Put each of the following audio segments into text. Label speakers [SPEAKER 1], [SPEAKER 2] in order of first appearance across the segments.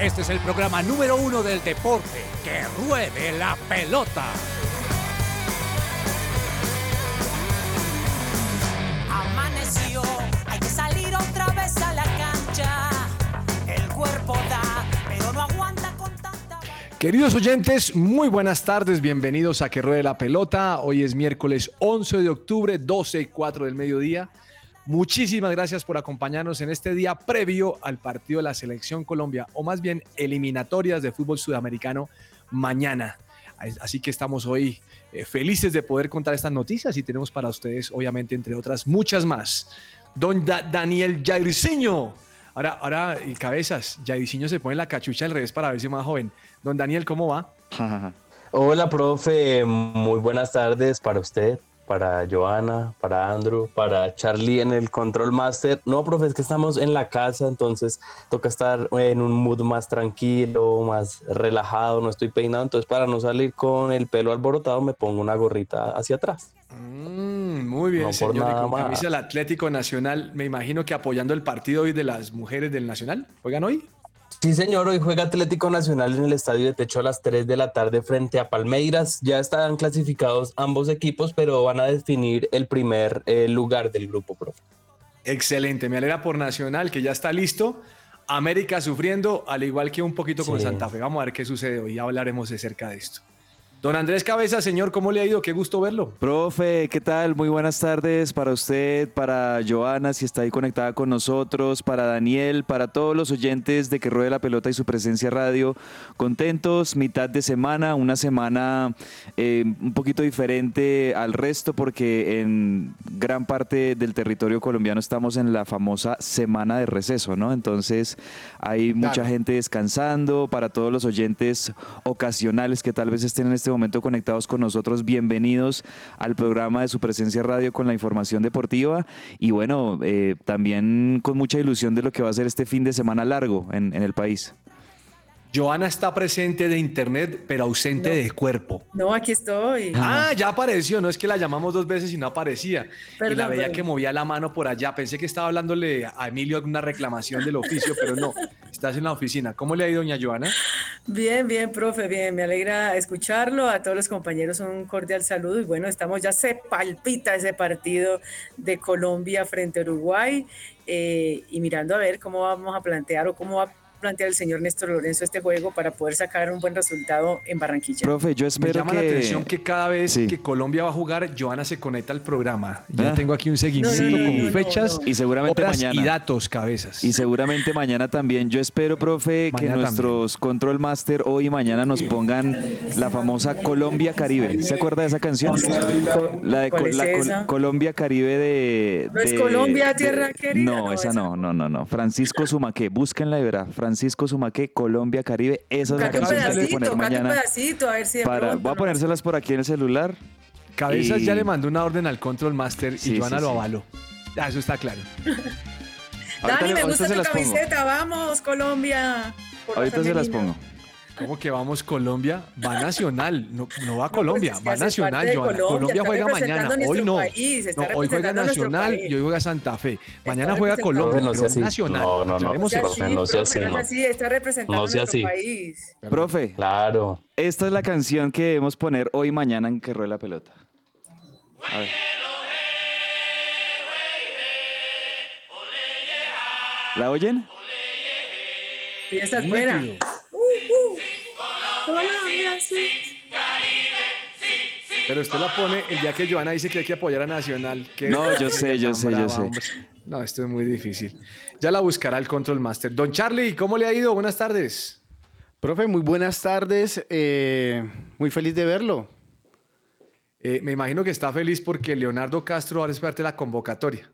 [SPEAKER 1] Este es el programa número uno del deporte. ¡Que ruede la pelota!
[SPEAKER 2] Amaneció, hay que salir otra vez a la cancha. El cuerpo da, pero no aguanta con tanta.
[SPEAKER 3] Queridos oyentes, muy buenas tardes, bienvenidos a Que Ruede la Pelota. Hoy es miércoles 11 de octubre, 12 y 4 del mediodía. Muchísimas gracias por acompañarnos en este día previo al partido de la Selección Colombia, o más bien eliminatorias de fútbol sudamericano mañana. Así que estamos hoy eh, felices de poder contar estas noticias y tenemos para ustedes, obviamente, entre otras, muchas más. Don Da- Daniel Jairzinho. Ahora, ahora, y cabezas, Jairzinho se pone la cachucha al revés para verse más joven. Don Daniel, ¿cómo va?
[SPEAKER 4] Hola, profe. Muy buenas tardes para usted, para Joana, para Andrew, para Charlie en el Control Master. No, profe, es que estamos en la casa, entonces toca estar en un mood más tranquilo, más relajado. No estoy peinado, entonces para no salir con el pelo alborotado me pongo una gorrita hacia atrás.
[SPEAKER 3] Mm, muy bien,
[SPEAKER 4] No por
[SPEAKER 3] señor. Y
[SPEAKER 4] nada
[SPEAKER 3] con
[SPEAKER 4] más.
[SPEAKER 3] camisa del Atlético Nacional, me imagino que apoyando el partido hoy de las mujeres del Nacional. ¿Juegan hoy?
[SPEAKER 4] Sí, señor, hoy juega Atlético Nacional en el Estadio de Techo a las 3 de la tarde frente a Palmeiras. Ya están clasificados ambos equipos, pero van a definir el primer eh, lugar del grupo, profe.
[SPEAKER 3] Excelente, me alegra por Nacional, que ya está listo. América sufriendo, al igual que un poquito con
[SPEAKER 4] Sí.
[SPEAKER 3] Santa Fe. Vamos a ver qué sucede hoy, ya hablaremos de cerca de esto. Don Andrés Cabeza, señor, ¿cómo le ha ido? Qué gusto verlo.
[SPEAKER 5] Profe, ¿qué tal? Muy buenas tardes para usted, para Joana, si está ahí conectada con nosotros, para Daniel, para todos los oyentes de Que Ruede la Pelota y su presencia radio. Contentos, mitad de semana, una semana eh, un poquito diferente al resto porque en gran parte del territorio colombiano estamos en la famosa semana de receso, ¿no? Entonces hay mucha
[SPEAKER 3] Claro.
[SPEAKER 5] gente descansando, para todos los oyentes ocasionales que tal vez estén en este momento conectados con nosotros, bienvenidos al programa de su presencia radio con la información deportiva y bueno, eh, también con mucha ilusión de lo que va a ser este fin de semana largo en, en el país.
[SPEAKER 3] Joana está presente de internet, pero ausente de cuerpo.
[SPEAKER 6] No, aquí estoy.
[SPEAKER 3] Ah, ya apareció, no es que la llamamos dos veces y no aparecía. y la
[SPEAKER 6] Perdón,
[SPEAKER 3] veía
[SPEAKER 6] perdón.
[SPEAKER 3] que movía la mano por allá. Pensé que estaba hablándole a Emilio alguna reclamación del oficio, pero no, estás en la oficina. ¿Cómo le ha ido, doña Joana?
[SPEAKER 6] Bien, bien, profe, bien. Me alegra escucharlo. A todos los compañeros un cordial saludo. Y bueno, estamos ya se palpita ese partido de Colombia frente a Uruguay. eh, y mirando a ver cómo vamos a plantear o cómo va a plantear el señor Néstor Lorenzo este juego para poder sacar un buen resultado en Barranquilla.
[SPEAKER 5] Profe, yo
[SPEAKER 3] Me
[SPEAKER 5] espero
[SPEAKER 3] llama
[SPEAKER 5] que...
[SPEAKER 3] la atención que cada vez
[SPEAKER 5] Sí.
[SPEAKER 3] que Colombia va a jugar, Joana se conecta al programa. Yo
[SPEAKER 5] Ah.
[SPEAKER 3] tengo aquí un seguimiento
[SPEAKER 6] No, no, no,
[SPEAKER 3] con
[SPEAKER 6] no, no,
[SPEAKER 3] fechas.
[SPEAKER 5] Y seguramente
[SPEAKER 3] horas
[SPEAKER 5] mañana.
[SPEAKER 3] y datos, cabezas.
[SPEAKER 5] Y seguramente mañana también. Yo espero, profe, que nuestros Control Master hoy y mañana nos pongan la famosa Colombia Caribe. ¿Se acuerda de esa canción? La de
[SPEAKER 6] ¿Cuál
[SPEAKER 5] Co-
[SPEAKER 6] es
[SPEAKER 5] la Col-? Colombia Caribe de.
[SPEAKER 6] ¿No es Colombia,
[SPEAKER 5] de-
[SPEAKER 6] tierra querida?
[SPEAKER 5] No,
[SPEAKER 6] No,
[SPEAKER 5] esa
[SPEAKER 6] esa
[SPEAKER 5] no, no, no, no. Francisco Sumaque, búsquenla y verá. Francisco Sumaque, Colombia Caribe. Esa es la canción que hay que
[SPEAKER 6] pedacito,
[SPEAKER 5] poner mañana.
[SPEAKER 6] pedacito, a ver si de
[SPEAKER 5] Para,
[SPEAKER 6] pronto
[SPEAKER 5] voy a ponérselas por aquí en el celular.
[SPEAKER 3] Cabezas
[SPEAKER 5] y-
[SPEAKER 3] ya le mandó una orden al Control Master
[SPEAKER 5] Sí,
[SPEAKER 3] y Joana
[SPEAKER 5] sí,
[SPEAKER 3] lo
[SPEAKER 5] sí.
[SPEAKER 3] avaló. Ah, eso está claro.
[SPEAKER 6] Dani, me gusta tu
[SPEAKER 5] pongo.
[SPEAKER 6] camiseta. Vamos, Colombia.
[SPEAKER 5] Ahorita se las pongo.
[SPEAKER 3] ¿Cómo que vamos Colombia? Va Nacional, no, no va Colombia,
[SPEAKER 6] pues es que
[SPEAKER 3] va Nacional, Joana.
[SPEAKER 6] Colombia,
[SPEAKER 3] Colombia juega mañana, hoy no.
[SPEAKER 6] país,
[SPEAKER 3] No, hoy juega Nacional y hoy juega Santa Fe. Mañana
[SPEAKER 6] Está
[SPEAKER 3] juega Colombia,
[SPEAKER 4] No sea así.
[SPEAKER 3] Nacional.
[SPEAKER 4] No, no, no. Profe,
[SPEAKER 6] así,
[SPEAKER 4] no sea
[SPEAKER 6] profe,
[SPEAKER 4] así,
[SPEAKER 6] no
[SPEAKER 4] no.
[SPEAKER 6] así, está representando
[SPEAKER 4] No sea
[SPEAKER 6] nuestro
[SPEAKER 4] así.
[SPEAKER 6] país.
[SPEAKER 5] Profe,
[SPEAKER 4] Claro.
[SPEAKER 5] esta es la canción que debemos poner hoy y mañana en que ruede la pelota. A ver. ¿La oyen?
[SPEAKER 6] Y esta es buena.
[SPEAKER 3] Pero usted la pone el día que Joana dice que hay que apoyar a Nacional. que-
[SPEAKER 5] No, yo sé, yo sé, yo sé.
[SPEAKER 3] hombre. No, esto es muy difícil. Ya la buscará el Control Master. Don Charlie, ¿cómo le ha ido? Buenas tardes.
[SPEAKER 7] Profe, muy buenas tardes. eh, muy feliz de verlo.
[SPEAKER 3] Eh, me imagino que está feliz porque Leonardo Castro ahora es parte de la convocatoria.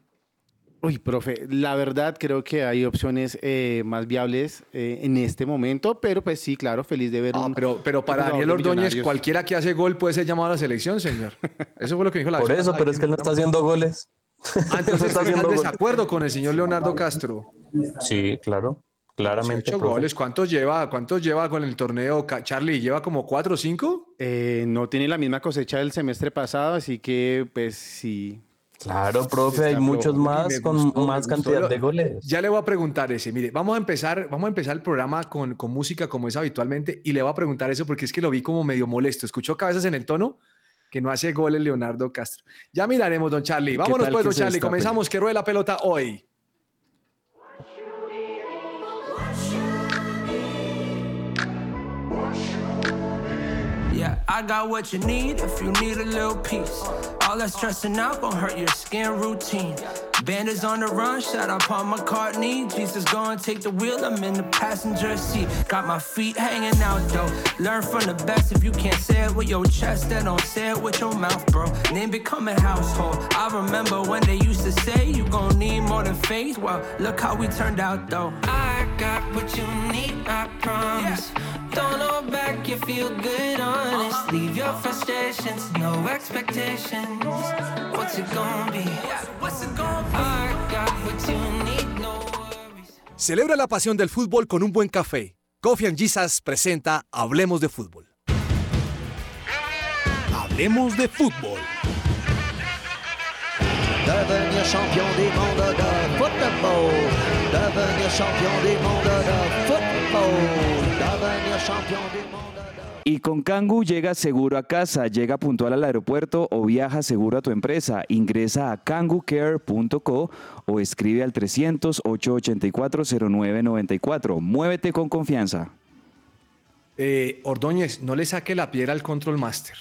[SPEAKER 7] Uy, profe, la verdad creo que hay opciones eh, más viables eh, en este momento, pero pues sí, claro, feliz de ver
[SPEAKER 3] Ah,
[SPEAKER 7] un...
[SPEAKER 3] pero, pero para
[SPEAKER 7] un
[SPEAKER 3] Daniel Ordóñez, cualquiera que hace gol puede ser llamado a la selección, señor. Eso fue lo que dijo la
[SPEAKER 4] Por eso, pero es que él no está haciendo goles.
[SPEAKER 3] Ah, entonces
[SPEAKER 4] No está
[SPEAKER 3] está en
[SPEAKER 4] haciendo goles.
[SPEAKER 3] desacuerdo con el señor Leonardo Castro.
[SPEAKER 4] Sí, claro. Claramente.
[SPEAKER 3] 18
[SPEAKER 4] profe.
[SPEAKER 3] goles, ¿cuántos lleva? ¿Cuántos lleva con el torneo? Charlie, ¿lleva como 4 o 5?
[SPEAKER 7] Eh, no tiene la misma cosecha del semestre pasado, así que pues sí,
[SPEAKER 4] Claro, profe, hay muchos más con más
[SPEAKER 3] gustó.
[SPEAKER 4] cantidad de goles.
[SPEAKER 3] Ya le voy a preguntar ese. Mire, vamos a empezar, vamos a empezar el programa con, con música como es habitualmente y le voy a preguntar eso porque es que lo vi como medio molesto. ¿Escuchó cabezas en el tono? Que no hace goles Leonardo Castro. Ya miraremos, don Charlie. Vámonos pues, don Charlie. Comenzamos. Que ruede la pelota hoy.
[SPEAKER 8] Yeah, I got what you need if you need a little peace. All that stressing out gon' hurt your skin routine. Bandits on the run, shout out Paul McCartney. Jesus gonna take the wheel, I'm in the passenger seat. Got my feet hanging out though. Learn from the best if you can't say it with your chest, then don't say it with your mouth, bro. Name become a household. I remember when they used to say you gon' need more than faith. Well, look how we turned out though. I got what you need, I promise. Don't hold back, you feel good, honest. Uh-huh. Leave your frustrations, no expectations. What's it gonna be? What's it gonna be?
[SPEAKER 1] Celebra la pasión del fútbol con un buen café. Coffee and Jesus presenta Hablemos de Fútbol. Hablemos de Fútbol.
[SPEAKER 9] Devenir champion du monde de football. Devenir champion du monde de football. Devenir champion du monde de...
[SPEAKER 5] Y con Kangu llega seguro a casa, llega puntual al aeropuerto o viaja seguro a tu empresa. Ingresa a kangucare.co o escribe al 300-884-0994. Muévete con confianza.
[SPEAKER 3] Eh, Ordóñez, no le saque la piedra al Control Master.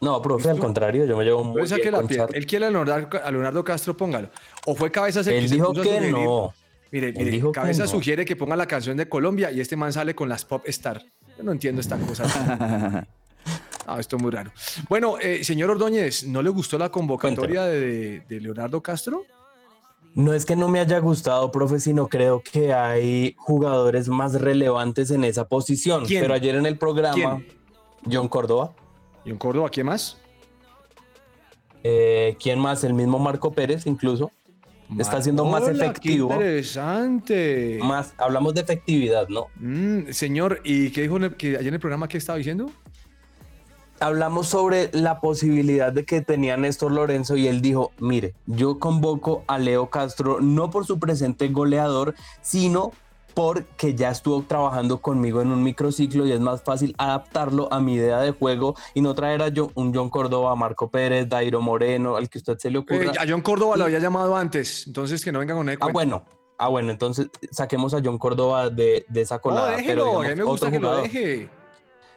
[SPEAKER 4] No, profe, al contrario, yo me llevo
[SPEAKER 3] No
[SPEAKER 4] muy
[SPEAKER 3] le saque
[SPEAKER 4] bien
[SPEAKER 3] la
[SPEAKER 4] con
[SPEAKER 3] piedra. Él quiere a Leonardo, a Leonardo Castro, póngalo. O fue Cabezas el
[SPEAKER 4] Él dijo que no.
[SPEAKER 3] Mire,
[SPEAKER 4] Él
[SPEAKER 3] mire,
[SPEAKER 4] dijo que
[SPEAKER 3] Cabeza
[SPEAKER 4] no.
[SPEAKER 3] sugiere que ponga la canción de Colombia y este man sale con las Pop Star. Yo no entiendo esta cosa. Ah, esto es muy raro. Bueno, eh, señor Ordóñez, ¿no le gustó la convocatoria de, de Leonardo Castro?
[SPEAKER 4] No es que no me haya gustado, profe, sino creo que hay jugadores más relevantes en esa posición.
[SPEAKER 3] ¿Quién?
[SPEAKER 4] Pero ayer en el programa, John Córdoba,
[SPEAKER 3] ¿Y en Córdoba quién más?
[SPEAKER 4] eh, ¿quién más? El mismo Marco Pérez, incluso. Está siendo más
[SPEAKER 3] Hola, qué
[SPEAKER 4] efectivo.
[SPEAKER 3] interesante.
[SPEAKER 4] Más, hablamos de efectividad, ¿no?
[SPEAKER 3] Mm, señor, ¿y qué dijo en el- que ayer en el programa que estaba diciendo?
[SPEAKER 4] Hablamos sobre la posibilidad de que tenía Néstor Lorenzo y él dijo, mire, yo convoco a Leo Castro no por su presente goleador, sino porque ya estuvo trabajando conmigo en un microciclo y es más fácil adaptarlo a mi idea de juego y no traer a John- un John Córdoba, Marco Pérez, Dairo Moreno, al que usted se le ocurra.
[SPEAKER 3] Eh, a John Córdoba lo había llamado antes, entonces que no venga con él.
[SPEAKER 4] Ah, bueno. Ah, bueno, entonces saquemos a John Córdoba de, de esa
[SPEAKER 3] No,
[SPEAKER 4] colada.
[SPEAKER 3] déjelo,
[SPEAKER 4] pero
[SPEAKER 3] a mí me gusta que lo deje.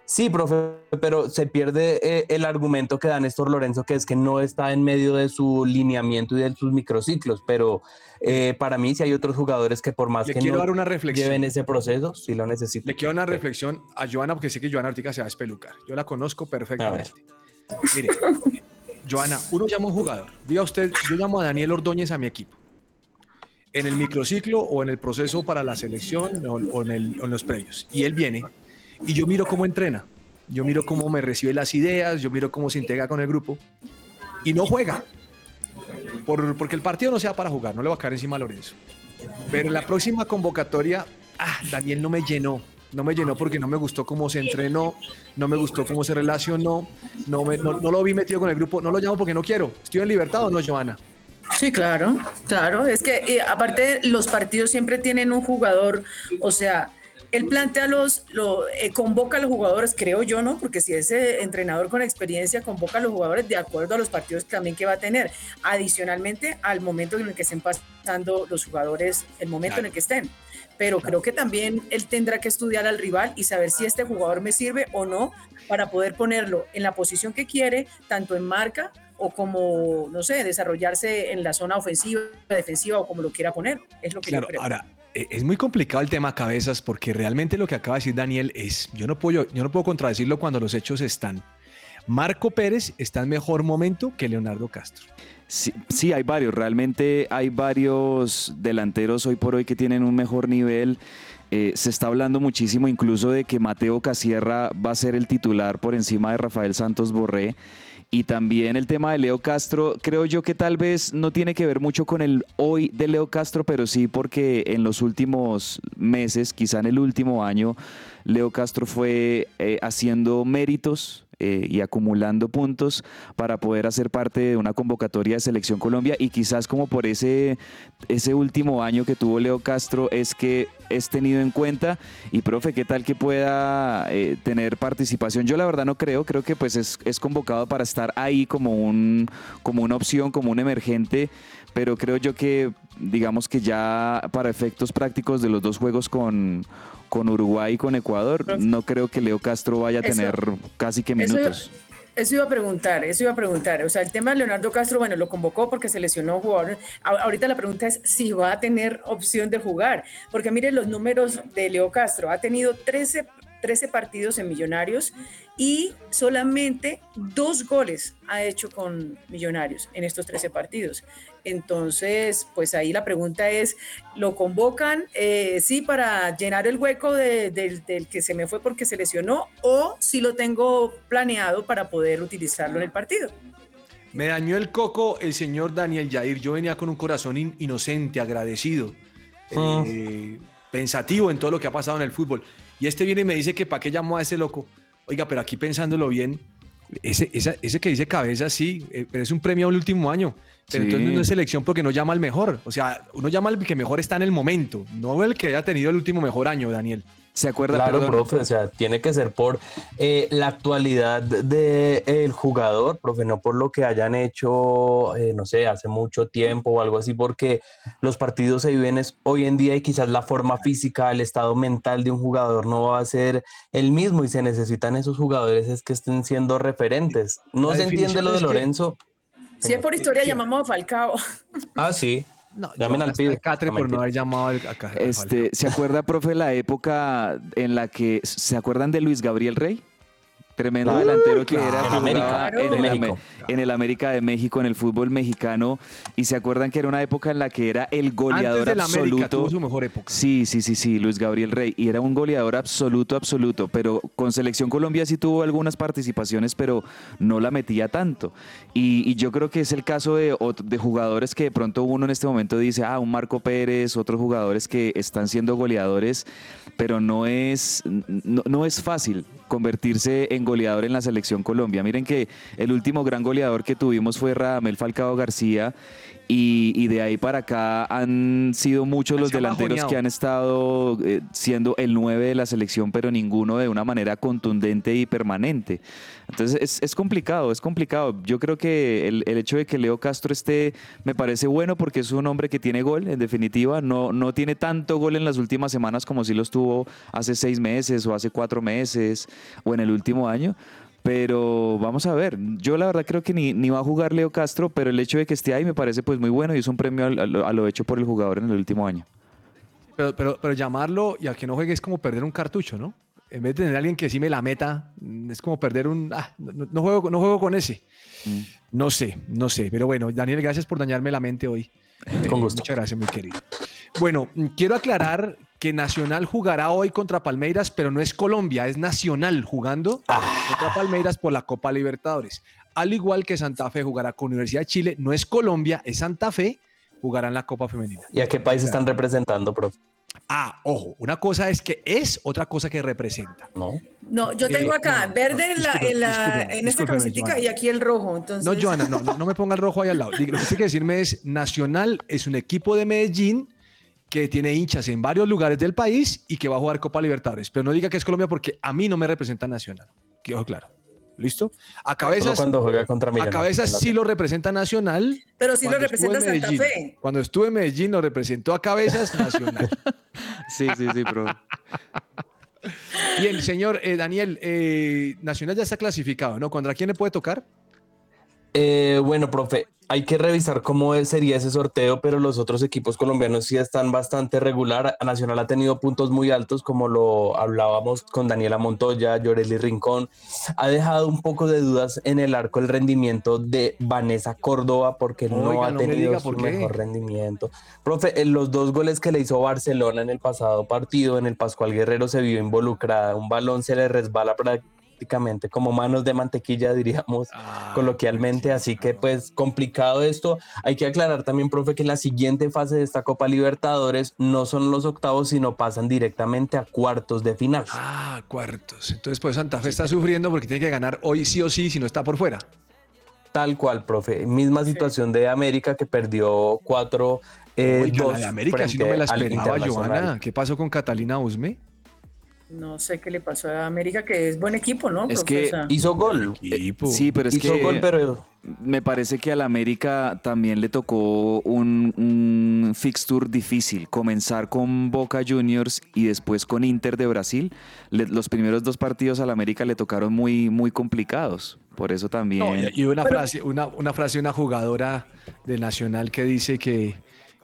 [SPEAKER 4] Sí, profe, pero se pierde eh, el argumento que da Néstor Lorenzo, que es que no está en medio de su lineamiento y de sus microciclos, pero eh, para mí si hay otros jugadores que por más
[SPEAKER 3] Le
[SPEAKER 4] que
[SPEAKER 3] quiero
[SPEAKER 4] no
[SPEAKER 3] dar una reflexión.
[SPEAKER 4] lleven ese proceso, sí lo necesitan.
[SPEAKER 3] Le quiero una reflexión a Joana, porque sé que Joana Ortiga se va a espelucar. Yo la conozco perfectamente. Mire, Joana, uno llama a un jugador. Diga usted, yo llamo a Daniel Ordóñez a mi equipo. En el microciclo o en el proceso para la selección o, o en, el- o en los previos. Y él viene y yo miro cómo entrena. Yo miro cómo me recibe las ideas, yo miro cómo se integra con el grupo y no juega. Por- porque el partido no sea para jugar, no le va a caer encima a Lorenzo. Pero en la próxima convocatoria, ah, Daniel no me llenó. No me llenó porque no me gustó cómo se entrenó, no me gustó cómo se relacionó, no, me- no, no lo vi metido con el grupo, no lo llamo porque no quiero. ¿Estoy en libertad o no, Joana?
[SPEAKER 6] Sí, claro, claro. Es que eh, aparte los partidos siempre tienen un jugador, o sea, él plantea los, lo, eh, convoca a los jugadores, creo yo, ¿no? Porque si es eh, entrenador con experiencia, convoca a los jugadores de acuerdo a los partidos también que va a tener. Adicionalmente al momento en el que estén pasando los jugadores, el momento en el que estén. Pero creo que también él tendrá que estudiar al rival y saber si este jugador me sirve o no para poder ponerlo en la posición que quiere, tanto en marca o como, no sé, desarrollarse en la zona ofensiva, defensiva o como lo quiera poner. Es lo que
[SPEAKER 3] Claro,
[SPEAKER 6] yo creo.
[SPEAKER 3] ahora, es muy complicado el tema cabezas porque realmente lo que acaba de decir Daniel es, yo no puedo, yo no puedo contradecirlo cuando los hechos están. Marco Pérez está en mejor momento que Leonardo Castro.
[SPEAKER 5] Sí, sí, hay varios. Realmente hay varios delanteros hoy por hoy que tienen un mejor nivel. Eh, se está hablando muchísimo incluso de que Mateo Casierra va a ser el titular por encima de Rafael Santos Borré. Y también el tema de Leo Castro, creo yo que tal vez no tiene que ver mucho con el hoy de Leo Castro, pero sí porque en los últimos meses, quizá en el último año, Leo Castro fue eh, haciendo méritos eh, y acumulando puntos para poder hacer parte de una convocatoria de Selección Colombia. Y quizás como por ese, ese último año que tuvo Leo Castro es que es tenido en cuenta. Y profe, ¿qué tal que pueda eh, tener participación? Yo la verdad no creo, creo que pues es, es convocado para estar ahí como, un, como una opción, como un emergente, pero creo yo que digamos que ya para efectos prácticos de los dos juegos con, con Uruguay y con Ecuador, no creo que Leo Castro vaya a
[SPEAKER 6] Eso-
[SPEAKER 5] tener casi que
[SPEAKER 6] Eso-
[SPEAKER 5] minutos.
[SPEAKER 6] Eso iba a preguntar, eso iba a preguntar. O sea, el tema de Leonardo Castro, bueno, lo convocó porque se lesionó jugador. Ahorita la pregunta es si va a tener opción de jugar. Porque mire los números de Leo Castro. Ha tenido 13, 13 partidos en Millonarios y solamente dos goles ha hecho con Millonarios en estos 13 partidos. Entonces, pues ahí la pregunta es, ¿lo convocan, eh, sí, para llenar el hueco de- del, del que se me fue porque se lesionó o si lo tengo planeado para poder utilizarlo en el partido?
[SPEAKER 3] Me dañó el coco el señor Daniel Jair. Yo venía con un corazón in- inocente, agradecido,
[SPEAKER 4] Mm.
[SPEAKER 3] eh, pensativo en todo lo que ha pasado en el fútbol. Y este viene y me dice que para qué llamó a ese loco. Oiga, pero aquí pensándolo bien, ese, esa- ese que dice cabeza, sí, eh, pero es un premio al último año. Pero
[SPEAKER 5] Sí.
[SPEAKER 3] entonces no es selección porque no llama al mejor. O sea, uno llama al que mejor está en el momento, no el que haya tenido el último mejor año, Daniel.
[SPEAKER 5] ¿Se acuerda?
[SPEAKER 4] Claro,
[SPEAKER 5] perdón?
[SPEAKER 4] profe, o sea, tiene que ser por eh, la actualidad del jugador, profe, no por lo que hayan hecho, eh, no sé, hace mucho tiempo o algo así, porque los partidos se viven es- hoy en día y quizás la forma física, el estado mental de un jugador no va a ser el mismo y se necesitan esos jugadores es que estén siendo referentes. No
[SPEAKER 3] La
[SPEAKER 4] se entiende lo de Lorenzo.
[SPEAKER 6] Si es por historia, llamamos a Falcao.
[SPEAKER 4] Ah, sí.
[SPEAKER 3] No,
[SPEAKER 4] Llamen al pibe.
[SPEAKER 3] Catre por no haber llamado al, al
[SPEAKER 5] Este, ¿Se acuerda, profe, la época en la que se acuerdan de Luis Gabriel Rey? Tremendo delantero que
[SPEAKER 3] claro.
[SPEAKER 5] era
[SPEAKER 4] En América,
[SPEAKER 5] el,
[SPEAKER 4] de
[SPEAKER 5] Ame-
[SPEAKER 4] México.
[SPEAKER 5] en el América de México, en el fútbol mexicano. Y se acuerdan que era una época en la que era el goleador
[SPEAKER 3] Antes de la América
[SPEAKER 5] absoluto.
[SPEAKER 3] tuvo su mejor época.
[SPEAKER 5] Sí, sí, sí, sí, Luis Gabriel Rey. Y era un goleador absoluto, absoluto. Pero con Selección Colombia sí tuvo algunas participaciones, pero no la metía tanto. Y, y yo creo que es el caso de, de jugadores que de pronto uno en este momento dice, ah, un Marco Pérez, otros jugadores que están siendo goleadores, pero no es, no, no es fácil convertirse en goleador en la Selección Colombia. Miren que el último gran goleador que tuvimos fue Radamel Falcao García. Y, y de ahí para acá han sido muchos los delanteros
[SPEAKER 3] bajoneado.
[SPEAKER 5] que han estado eh, siendo el 9 de la selección, pero ninguno de una manera contundente y permanente. Entonces es, es complicado, es complicado. Yo creo que el, el hecho de que Leo Castro esté me parece bueno porque es un hombre que tiene gol, en definitiva. No, no tiene tanto gol en las últimas semanas como si los tuvo hace seis meses o hace cuatro meses o en el último año. Pero vamos a ver, yo la verdad creo que ni, ni va a jugar Leo Castro, pero el hecho de que esté ahí me parece pues muy bueno y es un premio a lo- a lo hecho por el jugador en el último año.
[SPEAKER 3] Pero, pero, pero llamarlo y a que no juegue es como perder un cartucho, ¿no? En vez de tener a alguien que sí me la meta, es como perder un... ah, no, no juego, no juego con ese.
[SPEAKER 5] Mm.
[SPEAKER 3] No sé, no sé. Pero bueno, Daniel, gracias por dañarme la mente hoy.
[SPEAKER 4] Con
[SPEAKER 3] Eh,
[SPEAKER 4] gusto.
[SPEAKER 3] Muchas gracias, muy querido. Bueno, quiero aclarar que Nacional jugará hoy contra Palmeiras, pero no es Colombia, es Nacional jugando contra Palmeiras por la Copa Libertadores. Al igual que Santa Fe jugará con Universidad de Chile, no es Colombia, es Santa Fe, jugará en la Copa Femenina.
[SPEAKER 4] ¿Y a qué país están representando, profe?
[SPEAKER 3] Ah, ojo, una cosa es que es, otra cosa que representa.
[SPEAKER 4] No.
[SPEAKER 6] No, yo tengo
[SPEAKER 3] Eh,
[SPEAKER 6] acá
[SPEAKER 3] no,
[SPEAKER 6] verde en, la,
[SPEAKER 3] discúlpeme,
[SPEAKER 6] en, la-
[SPEAKER 3] discúlpeme,
[SPEAKER 6] en esta
[SPEAKER 3] Joana.
[SPEAKER 6] y aquí el rojo. Entonces,
[SPEAKER 3] No, Joana, no, no, no me ponga el rojo ahí al lado. Lo que tiene que decirme es, Nacional es un equipo de Medellín que tiene hinchas en varios lugares del país y que va a jugar Copa Libertadores. Pero no diga que es Colombia porque a mí no me representa Nacional. Quedó claro. ¿Listo? A cabezas,
[SPEAKER 4] cuando juega contra
[SPEAKER 3] a cabezas sí lo representa Nacional.
[SPEAKER 6] Pero sí lo
[SPEAKER 3] Cuando estuvo
[SPEAKER 6] representa
[SPEAKER 3] en
[SPEAKER 6] Santa
[SPEAKER 3] Medellín.
[SPEAKER 6] Fe.
[SPEAKER 3] Cuando estuve en Medellín lo representó a cabezas Nacional.
[SPEAKER 5] Sí, sí, sí, pero
[SPEAKER 3] y el señor eh, Daniel, eh, Nacional ya está clasificado, ¿no? ¿Contra quién le puede tocar?
[SPEAKER 4] Eh, bueno, profe, hay que revisar cómo sería ese sorteo, pero los otros equipos colombianos sí están bastante regular. Nacional ha tenido puntos muy altos, como lo hablábamos con Daniela Montoya, Llorelli Rincón. Ha dejado un poco de dudas en el arco el rendimiento de Vanessa Córdoba, porque no ha
[SPEAKER 3] no
[SPEAKER 4] tenido su
[SPEAKER 3] por
[SPEAKER 4] mejor rendimiento. Profe, en los dos goles que le hizo Barcelona en el pasado partido, en el Pascual Guerrero se vio involucrada. Un balón se le resbala pra- prácticamente como manos de mantequilla, diríamos
[SPEAKER 3] Ah,
[SPEAKER 4] coloquialmente. Así que pues complicado esto. Hay que aclarar también, profe, que la siguiente fase de esta Copa Libertadores no son los octavos, sino pasan directamente a cuartos de final.
[SPEAKER 3] Ah, cuartos. Entonces, pues Santa Fe está sufriendo porque tiene que ganar hoy sí o sí si no está por fuera.
[SPEAKER 4] Tal cual, profe. Misma situación de América que perdió cuatro. Eh,
[SPEAKER 3] Oiga, la
[SPEAKER 4] dos
[SPEAKER 3] de América sí no me la esperaba. Joana. ¿Qué pasó con Catalina Usme?
[SPEAKER 6] No sé qué le pasó a América, que es buen equipo, ¿no?
[SPEAKER 5] Es que
[SPEAKER 4] Hizo gol.
[SPEAKER 3] Equipo.
[SPEAKER 5] Sí, pero es
[SPEAKER 4] Hizo
[SPEAKER 5] que
[SPEAKER 4] gol, pero
[SPEAKER 5] me parece que al América también le tocó un, un fixture difícil. Comenzar con Boca Juniors y después con Inter de Brasil. Le- los primeros dos partidos al América le tocaron muy, muy complicados. Por eso también.
[SPEAKER 3] No, y y una frase, una, una frase de una jugadora de Nacional que dice que,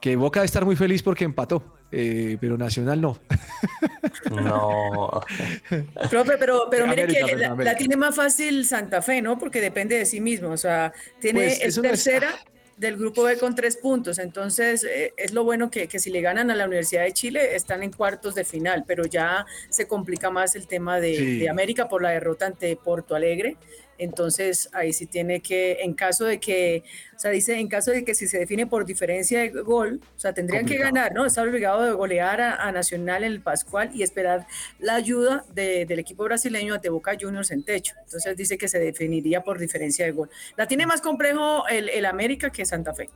[SPEAKER 3] que Boca debe estar muy feliz porque empató, eh, pero Nacional no.
[SPEAKER 4] no.
[SPEAKER 6] Profe, pero, pero mire
[SPEAKER 3] América,
[SPEAKER 6] que
[SPEAKER 3] perdón,
[SPEAKER 6] la, tiene más fácil Santa Fe, ¿no? Porque depende de sí mismo. O sea, tiene
[SPEAKER 3] Pues,
[SPEAKER 6] es
[SPEAKER 3] eso no es-
[SPEAKER 6] tercera del grupo B con tres puntos. Entonces, eh, es lo bueno que, que si le ganan a la Universidad de Chile, están en cuartos de final, pero ya se complica más el tema de,
[SPEAKER 3] Sí.
[SPEAKER 6] de América por la derrota ante Porto Alegre. Entonces, ahí sí tiene que, en caso de que, o sea, dice, en caso de que si se define por diferencia de gol, o sea, tendrían que ganar, ¿no? Estar obligado de golear a, a Nacional en el Pascual y esperar la ayuda de- del equipo brasileño ante Boca Juniors en techo. Entonces dice que se definiría por diferencia de gol. La tiene más complejo el, el América que Santa Fe.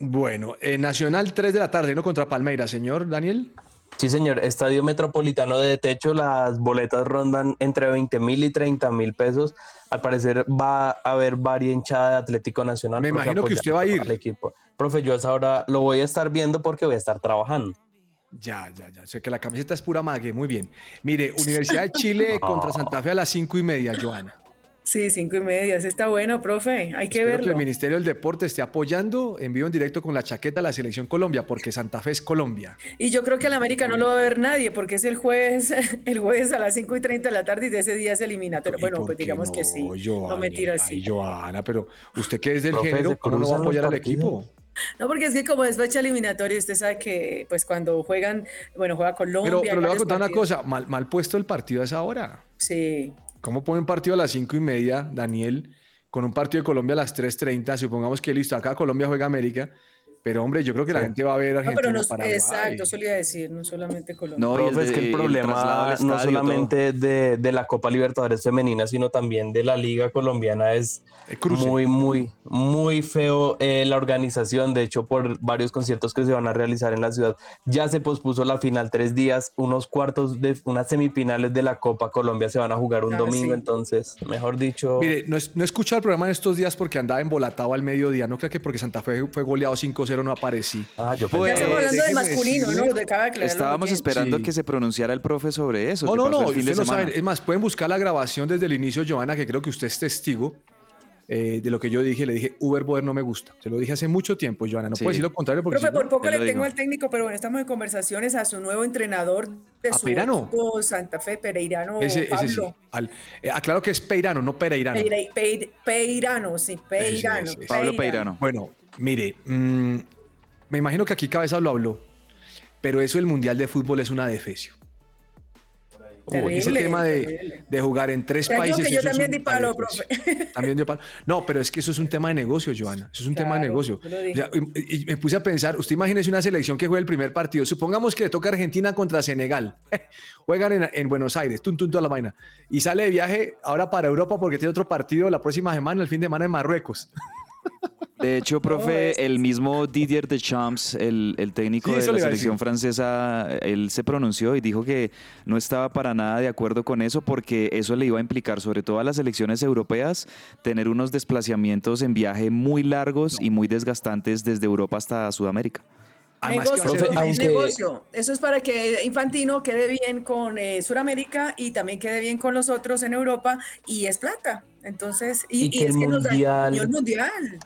[SPEAKER 3] Bueno, eh, Nacional 3 de la tarde, ¿no? Contra Palmeiras, señor Daniel.
[SPEAKER 4] Sí, señor. Estadio Metropolitano de techo, las boletas rondan entre 20 mil y 30 mil pesos. Al parecer va a haber varia hinchada de Atlético Nacional.
[SPEAKER 3] Me imagino que usted va a ir.
[SPEAKER 4] al equipo. Profe, yo a esa hora lo voy a estar viendo porque voy a estar trabajando.
[SPEAKER 3] Ya, ya, ya. Sé que la camiseta es pura mague. Muy bien. Mire, Universidad de Chile contra Santa Fe a las cinco y media, Joana.
[SPEAKER 6] Sí, cinco y media. Está bueno, profe. Hay que
[SPEAKER 3] Espero que
[SPEAKER 6] verlo.
[SPEAKER 3] el Ministerio del Deporte esté apoyando en vivo en directo con la chaqueta a la Selección Colombia, porque Santa Fe es Colombia.
[SPEAKER 6] Y yo creo que al América no lo va a ver nadie porque es el jueves, el jueves a las 5 y 30 de la tarde y de ese día es eliminatorio.
[SPEAKER 3] ¿Y
[SPEAKER 6] Bueno, pues digamos que sí.
[SPEAKER 3] Joana?
[SPEAKER 6] No me tira así.
[SPEAKER 3] Ay, Joana, pero usted que es del
[SPEAKER 4] Profe,
[SPEAKER 3] género, ¿cómo no va a apoyar al equipo?
[SPEAKER 6] No, porque es que como es fecha eliminatoria, usted sabe que pues cuando juegan, bueno, juega Colombia.
[SPEAKER 3] Pero, pero le voy a contar una cosa, mal, mal puesto el partido a esa hora.
[SPEAKER 6] Sí.
[SPEAKER 3] ¿Cómo pone un partido a las cinco y media, Daniel, con un partido de Colombia a las 3.30? Supongamos que listo, acá Colombia juega América, pero hombre, yo creo que la
[SPEAKER 4] Sí.
[SPEAKER 3] gente va a ver
[SPEAKER 6] No,
[SPEAKER 3] Argentina,
[SPEAKER 6] pero no, exacto, eso le iba a decir, no solamente Colombia.
[SPEAKER 5] No, el
[SPEAKER 4] es que el
[SPEAKER 5] el
[SPEAKER 4] problema no
[SPEAKER 5] estadio, todo.
[SPEAKER 4] solamente de, de la Copa Libertadores femenina, sino también de la Liga Colombiana es
[SPEAKER 3] El
[SPEAKER 4] muy, muy, muy feo eh, la organización. De hecho, por varios conciertos que se van a realizar en la ciudad, ya se pospuso la final tres días, unos cuartos de unas semifinales de la Copa Colombia se van a jugar un
[SPEAKER 6] Ah,
[SPEAKER 4] domingo,
[SPEAKER 6] sí.
[SPEAKER 4] entonces, mejor dicho,
[SPEAKER 3] Mire, no, es- no he escuchado el programa en estos días porque andaba embolatado al mediodía. No creo que porque Santa Fe fue goleado 5-0 no aparecí.
[SPEAKER 4] ah, yo
[SPEAKER 5] Pues,
[SPEAKER 6] estamos hablando de
[SPEAKER 3] déjeme
[SPEAKER 6] masculino, ¿no? De cada
[SPEAKER 5] Estábamos
[SPEAKER 6] bien.
[SPEAKER 5] esperando
[SPEAKER 3] Sí.
[SPEAKER 5] que se pronunciara el profe sobre eso.
[SPEAKER 3] No, no, no,
[SPEAKER 5] el fin de
[SPEAKER 3] usted no
[SPEAKER 5] semana.
[SPEAKER 3] sabe. Es más, pueden buscar la grabación desde el inicio, Joana, que creo que usted es testigo eh, de lo que yo dije. Le dije, Uber Boder no me gusta. Se lo dije hace mucho tiempo, Joana. No
[SPEAKER 5] Sí.
[SPEAKER 3] puede decir lo contrario porque
[SPEAKER 6] Profe,
[SPEAKER 3] si no-
[SPEAKER 6] por poco le tengo
[SPEAKER 5] digo.
[SPEAKER 6] al técnico, pero bueno, estamos en conversaciones a su nuevo entrenador de
[SPEAKER 3] ¿A
[SPEAKER 6] su equipo Santa Fe, Pereirano
[SPEAKER 3] ese, ese sí.
[SPEAKER 6] Pablo.
[SPEAKER 3] Al- eh, aclaro que es Peirano, no Pereirano.
[SPEAKER 6] Peire- Peir- Peirano, sí, Peirano.
[SPEAKER 5] Pablo Peirano.
[SPEAKER 3] Bueno, mire, mm, me imagino que aquí Cabeza lo habló, pero eso del Mundial de Fútbol es una defecio.
[SPEAKER 6] Terrible,
[SPEAKER 3] ese tema de, jugar en tres países.
[SPEAKER 6] que yo también
[SPEAKER 3] un
[SPEAKER 6] di palo, profe.
[SPEAKER 3] También dio palo. No, pero es que eso es un tema de negocio, Joana. Eso es un tema de negocio. O sea, y, y me puse a pensar, usted imagínese una selección que juega el primer partido. Supongamos que le toca Argentina contra Senegal. Juegan en, en Buenos Aires, tun, tun, toda la vaina. Y sale de viaje ahora para Europa porque tiene otro partido la próxima semana, el fin de semana en Marruecos.
[SPEAKER 5] De hecho, profe, el mismo Didier Deschamps, el, el técnico
[SPEAKER 3] Sí,
[SPEAKER 5] de la selección francesa, él se pronunció y dijo que no estaba para nada de acuerdo con eso porque eso le iba a implicar, sobre todo a las selecciones europeas, tener unos desplazamientos en viaje muy largos y muy desgastantes desde Europa hasta Sudamérica.
[SPEAKER 3] Además, que va a
[SPEAKER 6] negocio,
[SPEAKER 3] ser-
[SPEAKER 4] Profe,
[SPEAKER 6] es
[SPEAKER 4] aunque-
[SPEAKER 6] negocio. Eso es para que Infantino quede bien con eh, Sudamérica y también quede bien con los otros en Europa y es plata. Entonces, y,
[SPEAKER 4] Y
[SPEAKER 6] y
[SPEAKER 4] que
[SPEAKER 6] es
[SPEAKER 4] el
[SPEAKER 6] que nos
[SPEAKER 4] mundial-
[SPEAKER 6] el mundial.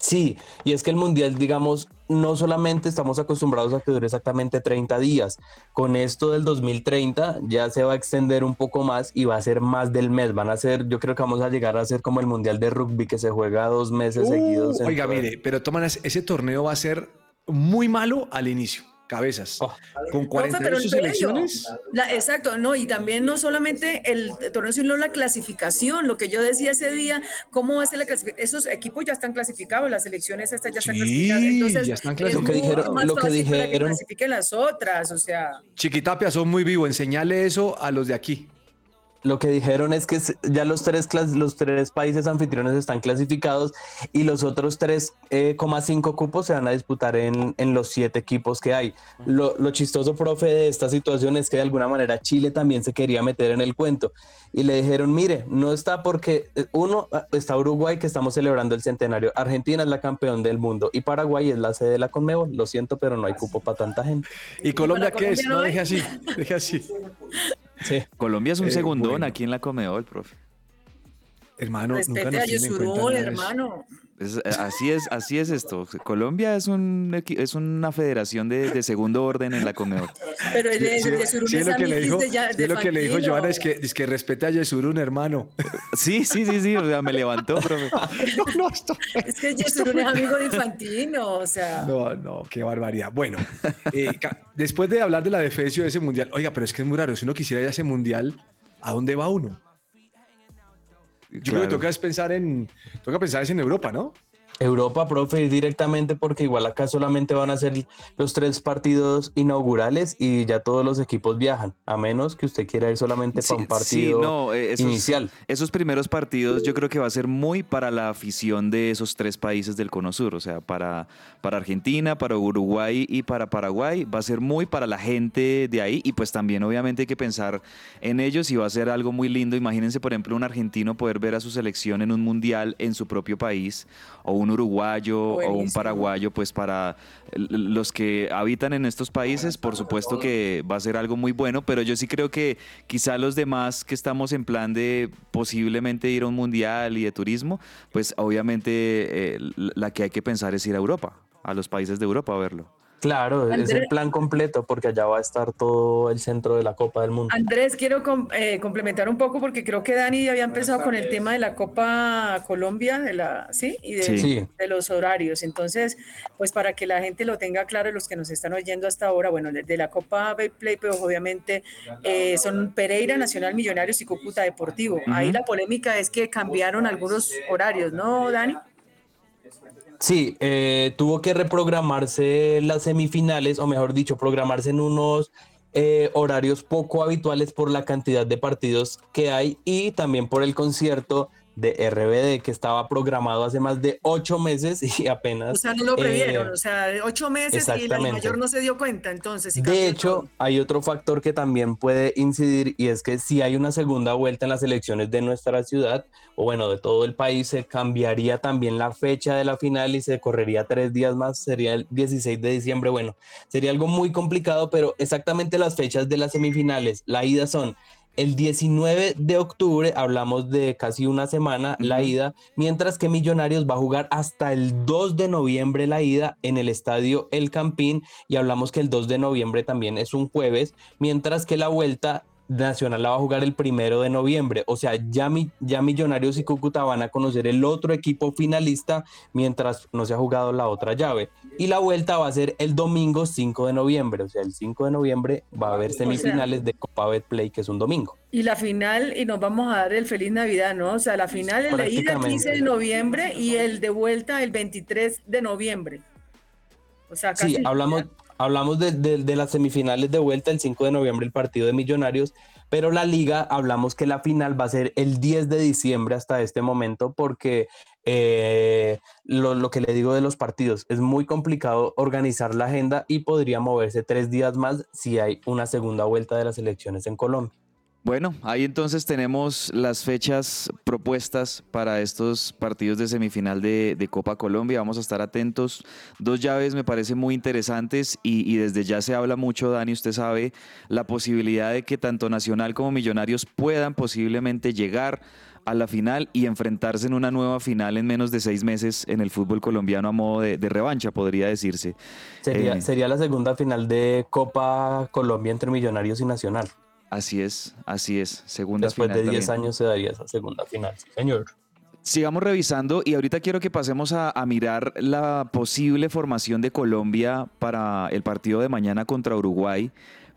[SPEAKER 4] Sí, y es que el mundial, digamos, no solamente estamos acostumbrados a que dure exactamente 30 días, con esto del 2030 ya se va a extender un poco más y va a ser más del mes, van a ser, yo creo que vamos a llegar a ser como el mundial de rugby que se juega dos meses
[SPEAKER 3] Uh,
[SPEAKER 4] seguidos.
[SPEAKER 3] Oiga, mire, pero toman ese torneo va a ser muy malo al inicio. Cabezas.
[SPEAKER 4] Oh.
[SPEAKER 3] Con
[SPEAKER 6] Profe, pero
[SPEAKER 3] 48
[SPEAKER 6] en serio,
[SPEAKER 3] selecciones.
[SPEAKER 6] la- exacto, no, y también no solamente el torneo, sino la clasificación, lo que yo decía ese día, cómo va a ser la clasificación. Esos equipos ya están clasificados, las selecciones estas ya están
[SPEAKER 3] Sí,
[SPEAKER 6] clasificadas. Entonces,
[SPEAKER 3] ya están
[SPEAKER 6] es
[SPEAKER 3] clasificadas.
[SPEAKER 4] Lo que dijeron- lo que dijeron-
[SPEAKER 6] clasifiquen las otras, o sea.
[SPEAKER 3] Chiquitapia, son muy vivos. Enseñale eso a los de aquí.
[SPEAKER 4] Lo que dijeron es que ya los tres, los tres países anfitriones están clasificados y los otros 3,5 cupos se van a disputar en, en los siete equipos que hay. Lo, lo chistoso, profe, de esta situación es que de alguna manera Chile también se quería meter en el cuento y le dijeron, mire, no está porque eh, uno, está Uruguay que estamos celebrando el centenario, Argentina es la campeón del mundo y Paraguay es la sede de la Conmebol. Lo siento, pero no hay cupo para tanta gente.
[SPEAKER 3] ¿Y Colombia qué es?
[SPEAKER 6] Colombia no
[SPEAKER 3] deje así, deje así.
[SPEAKER 4] Sí.
[SPEAKER 5] Colombia es un
[SPEAKER 3] Eh,
[SPEAKER 5] segundón
[SPEAKER 3] bueno.
[SPEAKER 5] aquí en la Comedol, profe.
[SPEAKER 3] Hermano, nunca
[SPEAKER 6] Respete
[SPEAKER 3] nos
[SPEAKER 6] a
[SPEAKER 3] eso.
[SPEAKER 6] hermano.
[SPEAKER 5] Es- eh, así es, así es esto. Colombia es un es una federación de, de segundo orden en la Comedol.
[SPEAKER 6] Pero el de
[SPEAKER 3] Sí,
[SPEAKER 6] Yesurún
[SPEAKER 3] sí,
[SPEAKER 6] es
[SPEAKER 3] lo que le dijo,
[SPEAKER 6] amiguis de ya-
[SPEAKER 3] sí,
[SPEAKER 6] de
[SPEAKER 3] lo que le dijo. Joana es que, es que respete a Yesurún, hermano.
[SPEAKER 5] Sí, sí, sí, sí, o sea, me levantó, profe.
[SPEAKER 3] no, no, esto-
[SPEAKER 6] Es que Yesurún es amigo de Infantino, o sea.
[SPEAKER 3] No, no, qué barbaridad. Bueno, eh, después de hablar de la defensa de ese mundial, oiga, pero es que es muy raro. Si uno quisiera ir a ese mundial, ¿a dónde va uno? Yo creo que
[SPEAKER 5] Claro.
[SPEAKER 3] toca es pensar en, toca pensar es en Europa, ¿no?
[SPEAKER 4] Europa, profe, directamente porque igual acá solamente van a ser los tres partidos inaugurales y ya todos los equipos viajan, a menos que usted quiera ir solamente
[SPEAKER 5] Sí,
[SPEAKER 4] para un
[SPEAKER 5] sí,
[SPEAKER 4] partido
[SPEAKER 5] no, eh, esos-
[SPEAKER 4] inicial.
[SPEAKER 5] Esos primeros partidos yo creo que va a ser muy para la afición de esos tres países del Cono Sur, o sea, para, para Argentina, para Uruguay y para Paraguay, va a ser muy para la gente de ahí y pues también obviamente hay que pensar en ellos y va a ser algo muy lindo. Imagínense, por ejemplo, un argentino poder ver a su selección en un mundial en su propio país o un uruguayo o un paraguayo, pues para los que habitan en estos países, por supuesto que va a ser algo muy bueno, pero yo sí creo que quizá los demás que estamos en plan de posiblemente ir a un mundial y de turismo, pues obviamente eh, la que hay que pensar es ir a Europa, a los países de Europa a verlo.
[SPEAKER 4] Claro, es el plan completo porque allá va a estar todo el centro de la Copa del Mundo.
[SPEAKER 6] Andrés, quiero com- eh, complementar un poco porque creo que Dani había empezado con el tema de la Copa Colombia, de la, ¿sí? Y de,
[SPEAKER 5] Sí.
[SPEAKER 6] De los horarios. Entonces, pues para que la gente lo tenga claro, los que nos están oyendo hasta ahora, bueno, de, de la Copa Betplay, pues obviamente eh, son Pereira, Nacional Millonarios y Cúcuta Deportivo. Ahí la polémica es que cambiaron algunos horarios, ¿no, Dani?
[SPEAKER 4] Sí, eh, tuvo que reprogramarse las semifinales, o mejor dicho, programarse en unos eh, horarios poco habituales por la cantidad de partidos que hay y también por el concierto de RBD que estaba programado hace más de ocho meses y apenas...
[SPEAKER 6] O sea, no lo previeron,
[SPEAKER 4] eh,
[SPEAKER 6] o sea, ocho meses y la
[SPEAKER 4] exactamente.
[SPEAKER 6] mayor no se dio cuenta, entonces. y
[SPEAKER 4] De hecho,
[SPEAKER 6] todo.
[SPEAKER 4] hay otro factor que también puede incidir y es que si hay una segunda vuelta en las elecciones de nuestra ciudad o bueno, de todo el país, se cambiaría también la fecha de la final y se correría tres días más, sería el 16 de diciembre. Bueno, sería algo muy complicado, pero exactamente las fechas de las semifinales, la ida son el 19 de octubre, hablamos de casi una semana, la ida, mientras que Millonarios va a jugar hasta el 2 de noviembre la ida en el estadio El Campín y hablamos que el 2 de noviembre también es un jueves, mientras que la vuelta Nacional la va a jugar el primero de noviembre. O sea, ya, mi- ya Millonarios y Cúcuta van a conocer el otro equipo finalista mientras no se ha jugado la otra llave. Y la vuelta va a ser el domingo 5 de noviembre. O sea, el 5 de noviembre va a haber semifinales de Copa Betplay, que es un domingo.
[SPEAKER 6] Y la final, y nos vamos a dar el feliz Navidad, ¿no? O sea, la final es la ida el 15 de noviembre y el de vuelta el 23 de noviembre. O sea, casi.
[SPEAKER 4] Sí, hablamos, hablamos de, de- de las semifinales de vuelta el 5 de noviembre, el partido de Millonarios, pero la liga, hablamos que la final va a ser el 10 de diciembre hasta este momento, porque eh, lo, lo que le digo de los partidos, es muy complicado organizar la agenda y podría moverse tres días más si hay una segunda vuelta de las elecciones en Colombia.
[SPEAKER 5] Bueno, ahí entonces tenemos las fechas propuestas para estos partidos de semifinal de, Copa Colombia. Vamos a estar atentos. Dos llaves me parecen muy interesantes y, y desde ya se habla mucho, Dani, usted sabe, la posibilidad de que tanto Nacional como Millonarios puedan posiblemente llegar a la final y enfrentarse en una nueva final en menos de seis meses en el fútbol colombiano a modo de, de revancha, podría decirse.
[SPEAKER 4] Sería,
[SPEAKER 5] Eh,
[SPEAKER 4] sería la segunda final de Copa Colombia entre Millonarios y Nacional.
[SPEAKER 5] Así es, así es. Segunda
[SPEAKER 4] Después
[SPEAKER 5] final
[SPEAKER 4] de 10
[SPEAKER 5] también.
[SPEAKER 4] años se daría esa segunda final, sí, señor.
[SPEAKER 5] Sigamos revisando y ahorita quiero que pasemos a, a mirar la posible formación de Colombia para el partido de mañana contra Uruguay.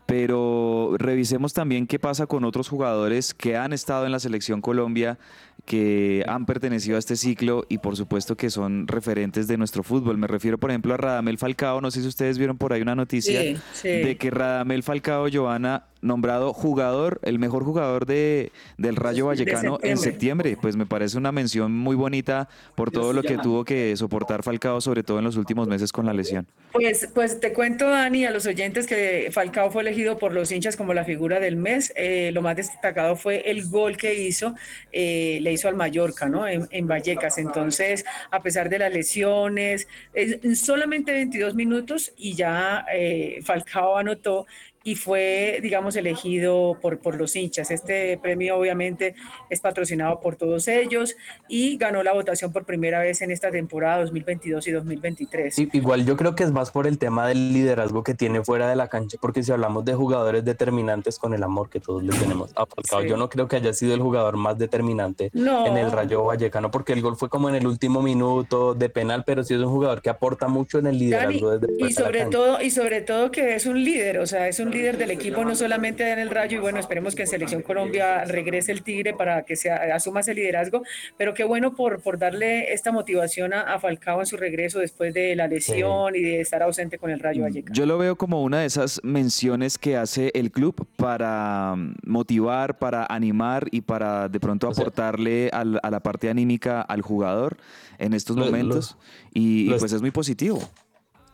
[SPEAKER 5] Pero revisemos también qué pasa con otros jugadores que han estado en la selección Colombia, que han pertenecido a este ciclo y por supuesto que son referentes de nuestro fútbol. Me refiero, por ejemplo, a Radamel Falcao. No sé si ustedes vieron por ahí una noticia
[SPEAKER 6] Sí, sí.
[SPEAKER 5] de que Radamel Falcao, Joana, nombrado jugador, el mejor jugador de, del Rayo
[SPEAKER 6] De
[SPEAKER 5] Vallecano en
[SPEAKER 6] septiembre.
[SPEAKER 5] septiembre. Pues me parece una mención muy bonita por todo lo que tuvo que soportar Falcao, sobre todo en los últimos meses con la lesión.
[SPEAKER 6] Pues, pues te cuento, Dani, a los oyentes que Falcao fue elegido por los hinchas como la figura del mes. Eh, lo más destacado fue el gol que hizo, eh, le hizo al Mallorca, ¿no? En, en Vallecas. Entonces, a pesar de las lesiones, es- en solamente 22 minutos y ya eh, Falcao anotó y fue, digamos, elegido por, por los hinchas. Este premio obviamente es patrocinado por todos ellos y ganó la votación por primera vez en esta temporada 2022 y 2023.
[SPEAKER 4] I- Igual yo creo que es más por el tema del liderazgo que tiene fuera de la cancha, porque si hablamos de jugadores determinantes con el amor que todos le tenemos a Falcao,
[SPEAKER 6] Sí.
[SPEAKER 4] yo no creo que haya sido el jugador más determinante
[SPEAKER 6] No.
[SPEAKER 4] en el Rayo Vallecano, porque el gol fue como en el último minuto de penal, pero sí es un jugador que aporta mucho en el
[SPEAKER 6] Dani,
[SPEAKER 4] liderazgo desde fuera
[SPEAKER 6] y sobre todo y sobre todo que es un líder, o sea, es un líder del equipo no solamente en el Rayo y bueno, esperemos que en Selección Colombia regrese el Tigre para que se asuma ese liderazgo, pero qué bueno por, por darle esta motivación a, a Falcao en su regreso después de la lesión y de estar ausente con el Rayo Vallecano.
[SPEAKER 5] Yo lo veo como una de esas menciones que hace el club para mm, motivar, para animar y para de pronto aportarle al- a la parte anímica al jugador en estos
[SPEAKER 4] Lo- lo-
[SPEAKER 5] momentos. y, y
[SPEAKER 4] lo
[SPEAKER 5] pues
[SPEAKER 4] es-
[SPEAKER 5] es muy positivo.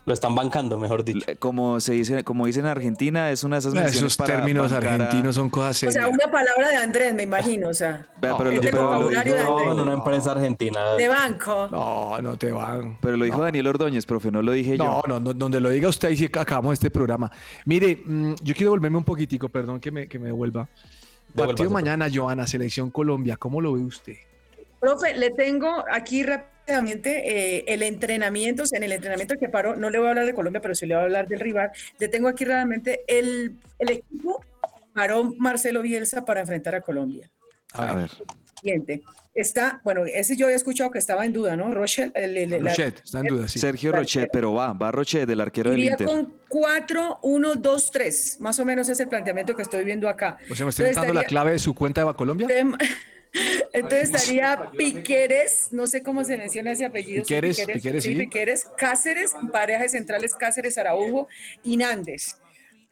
[SPEAKER 4] Lo están bancando, mejor dicho.
[SPEAKER 5] Como se dice, como dicen en Argentina, es una de esas menciones
[SPEAKER 3] Esos
[SPEAKER 5] para
[SPEAKER 3] términos
[SPEAKER 5] bancar a-
[SPEAKER 3] argentinos son cosas
[SPEAKER 6] O sea,
[SPEAKER 3] serias.
[SPEAKER 6] una palabra de Andrés, me imagino, o sea,
[SPEAKER 5] Vea, pero,
[SPEAKER 6] este
[SPEAKER 5] lo, pero lo
[SPEAKER 6] vocabulario de
[SPEAKER 5] dijo,
[SPEAKER 6] Andrés.
[SPEAKER 4] No, en una empresa argentina.
[SPEAKER 6] de banco.
[SPEAKER 3] No, no te van.
[SPEAKER 5] pero lo dijo Daniel Ordóñez, profe, no lo dije
[SPEAKER 3] No,
[SPEAKER 5] yo.
[SPEAKER 3] no, no, donde lo diga usted, ahí sí que acabamos este programa. Mire, mm, yo quiero volverme un poquitico, perdón que me, que me devuelva. Partido mañana, Joana, Selección Colombia, ¿cómo lo ve usted?
[SPEAKER 6] Profe, le tengo aquí rápidamente eh, el entrenamiento, en el entrenamiento que paró, no le voy a hablar de Colombia, pero sí le voy a hablar del rival. Le tengo aquí realmente el, el equipo paró Marcelo Bielsa para enfrentar a Colombia.
[SPEAKER 5] A ver.
[SPEAKER 6] Siguiente. Está, bueno, ese yo había escuchado que estaba en duda, ¿no? Rochelle, el- el- la-
[SPEAKER 3] Rochet, está en duda, sí.
[SPEAKER 5] Sergio Rochet, pero va, va Rochet, del arquero del Inter.
[SPEAKER 6] con 4, 1, 2, 3. Más o menos es el planteamiento que estoy viendo acá.
[SPEAKER 3] O sea, ¿me está dando la clave de su cuenta de Colombia?
[SPEAKER 6] Entonces estaría Piqueres, no sé cómo se menciona ese apellido. sí,
[SPEAKER 3] Piqueres, Piqueres,
[SPEAKER 6] sí,
[SPEAKER 3] sí.
[SPEAKER 6] Piqueres, Cáceres, parejas centrales Cáceres, Araujo y Nández.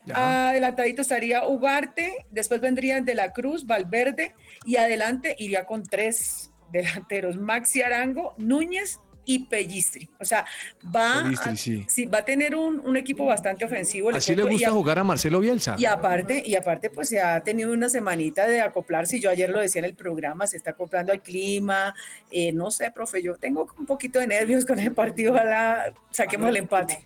[SPEAKER 3] Ya.
[SPEAKER 6] Adelantadito estaría Ugarte, después vendrían De la Cruz, Valverde y adelante iría con tres delanteros, Maxi Arango, Núñez y Pellistri. O sea, va,
[SPEAKER 3] Pellistri,
[SPEAKER 6] a,
[SPEAKER 3] sí.
[SPEAKER 6] sí, va a tener un, un equipo bastante ofensivo.
[SPEAKER 3] Así le gusta
[SPEAKER 6] a-
[SPEAKER 3] jugar a Marcelo Bielsa.
[SPEAKER 6] y aparte, y aparte, pues se ha tenido una semanita de acoplarse. Yo ayer lo decía en el programa, se está acoplando al clima. eh, no sé, profe, yo tengo un poquito de nervios con el partido. Ojalá saquemos el empate.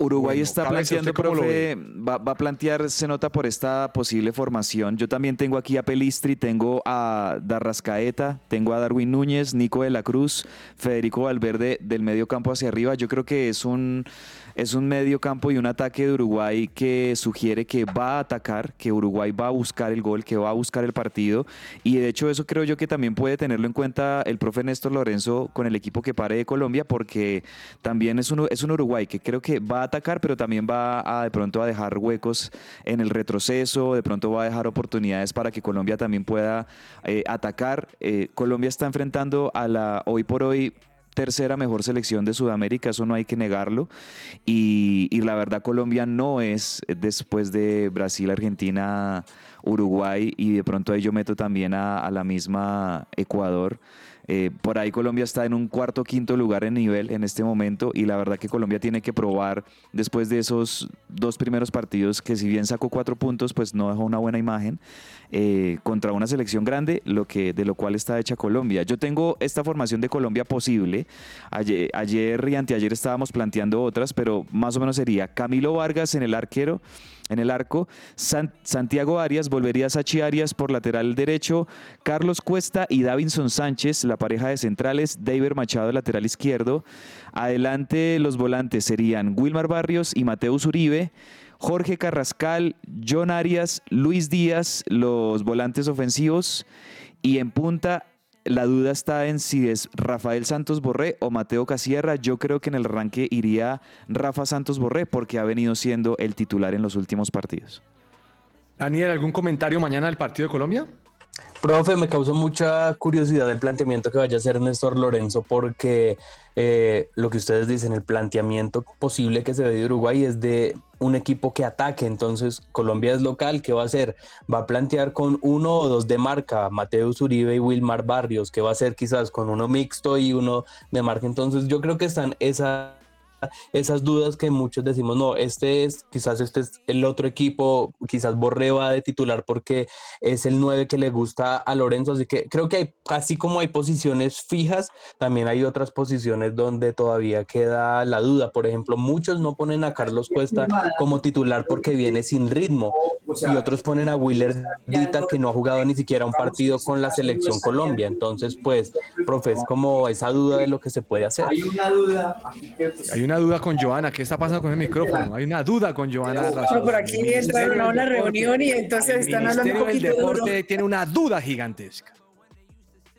[SPEAKER 5] Uruguay
[SPEAKER 3] Bueno,
[SPEAKER 5] está planteando,
[SPEAKER 3] ¿usted cómo lo
[SPEAKER 5] profe, va, va a plantear, se nota por esta posible formación. Yo también tengo aquí a Pelistri, tengo a Darrascaeta, tengo a Darwin Núñez, Nico de la Cruz, Federico Valverde del medio campo hacia arriba. Yo creo que es un, es un medio campo y un ataque de Uruguay que sugiere que va a atacar, que Uruguay va a buscar el gol, que va a buscar el partido. Y de hecho eso creo yo que también puede tenerlo en cuenta el profe Néstor Lorenzo con el equipo que pare de Colombia, porque también es un, es un Uruguay que creo que va a atacar, pero también va a de pronto a dejar huecos en el retroceso, de pronto va a dejar oportunidades para que Colombia también pueda eh, atacar. Eh, Colombia está enfrentando a la hoy por hoy tercera mejor selección de Sudamérica, eso no hay que negarlo. Y, y la verdad Colombia no es eh, después de Brasil, Argentina, Uruguay y de pronto ahí yo meto también a, a la misma Ecuador. Eh, por ahí Colombia está en un cuarto quinto lugar en nivel en este momento y la verdad que Colombia tiene que probar después de esos dos primeros partidos que si bien sacó cuatro puntos pues no dejó una buena imagen eh, contra una selección grande lo que de lo cual está hecha Colombia. Yo tengo esta formación de Colombia posible. Ayer, ayer y anteayer estábamos planteando otras, pero más o menos sería Camilo Vargas en el arquero en el arco. San- Santiago Arias volvería a Sachi Arias por lateral derecho. Carlos Cuesta y Davinson Sánchez, la pareja de centrales. David Machado, lateral izquierdo. Adelante los volantes serían Wilmar Barrios y Mateus Uribe. Jorge Carrascal, John Arias, Luis Díaz, los volantes ofensivos. Y en punta, la duda está en si es Rafael Santos Borré o Mateo Casierra. Yo creo que en el arranque iría Rafa Santos Borré porque ha venido siendo el titular en los últimos partidos.
[SPEAKER 3] Daniel, ¿algún comentario mañana del partido de Colombia?
[SPEAKER 4] Profe, me causó mucha curiosidad el planteamiento que vaya a hacer Néstor Lorenzo porque eh, lo que ustedes dicen, el planteamiento posible que se ve de Uruguay es de un equipo que ataque. Entonces, Colombia es local, ¿qué va a hacer? Va a plantear con uno o dos de marca, Mateus Uribe y Wilmar Barrios, que va a hacer quizás con uno mixto y uno de marca. Entonces, yo creo que están esa esas dudas que muchos decimos, no, este es, quizás este es el otro equipo, quizás Borré va de titular porque es el 9 que le gusta a Lorenzo, así que creo que hay, así como hay posiciones fijas, también hay otras posiciones donde todavía queda la duda. Por ejemplo, muchos no ponen a Carlos Cuesta como titular porque viene sin ritmo y otros ponen a Willer Dita que no ha jugado ni siquiera un partido con la selección Colombia. Entonces, pues, profe, es como esa duda de lo que se puede hacer.
[SPEAKER 3] Hay una duda. Hay una duda con Joana. ¿Qué está pasando con el micrófono? Hay una duda con Joana.
[SPEAKER 6] por aquí entraron a una reunión y entonces están hablando
[SPEAKER 3] un Deporte tiene una duda gigantesca.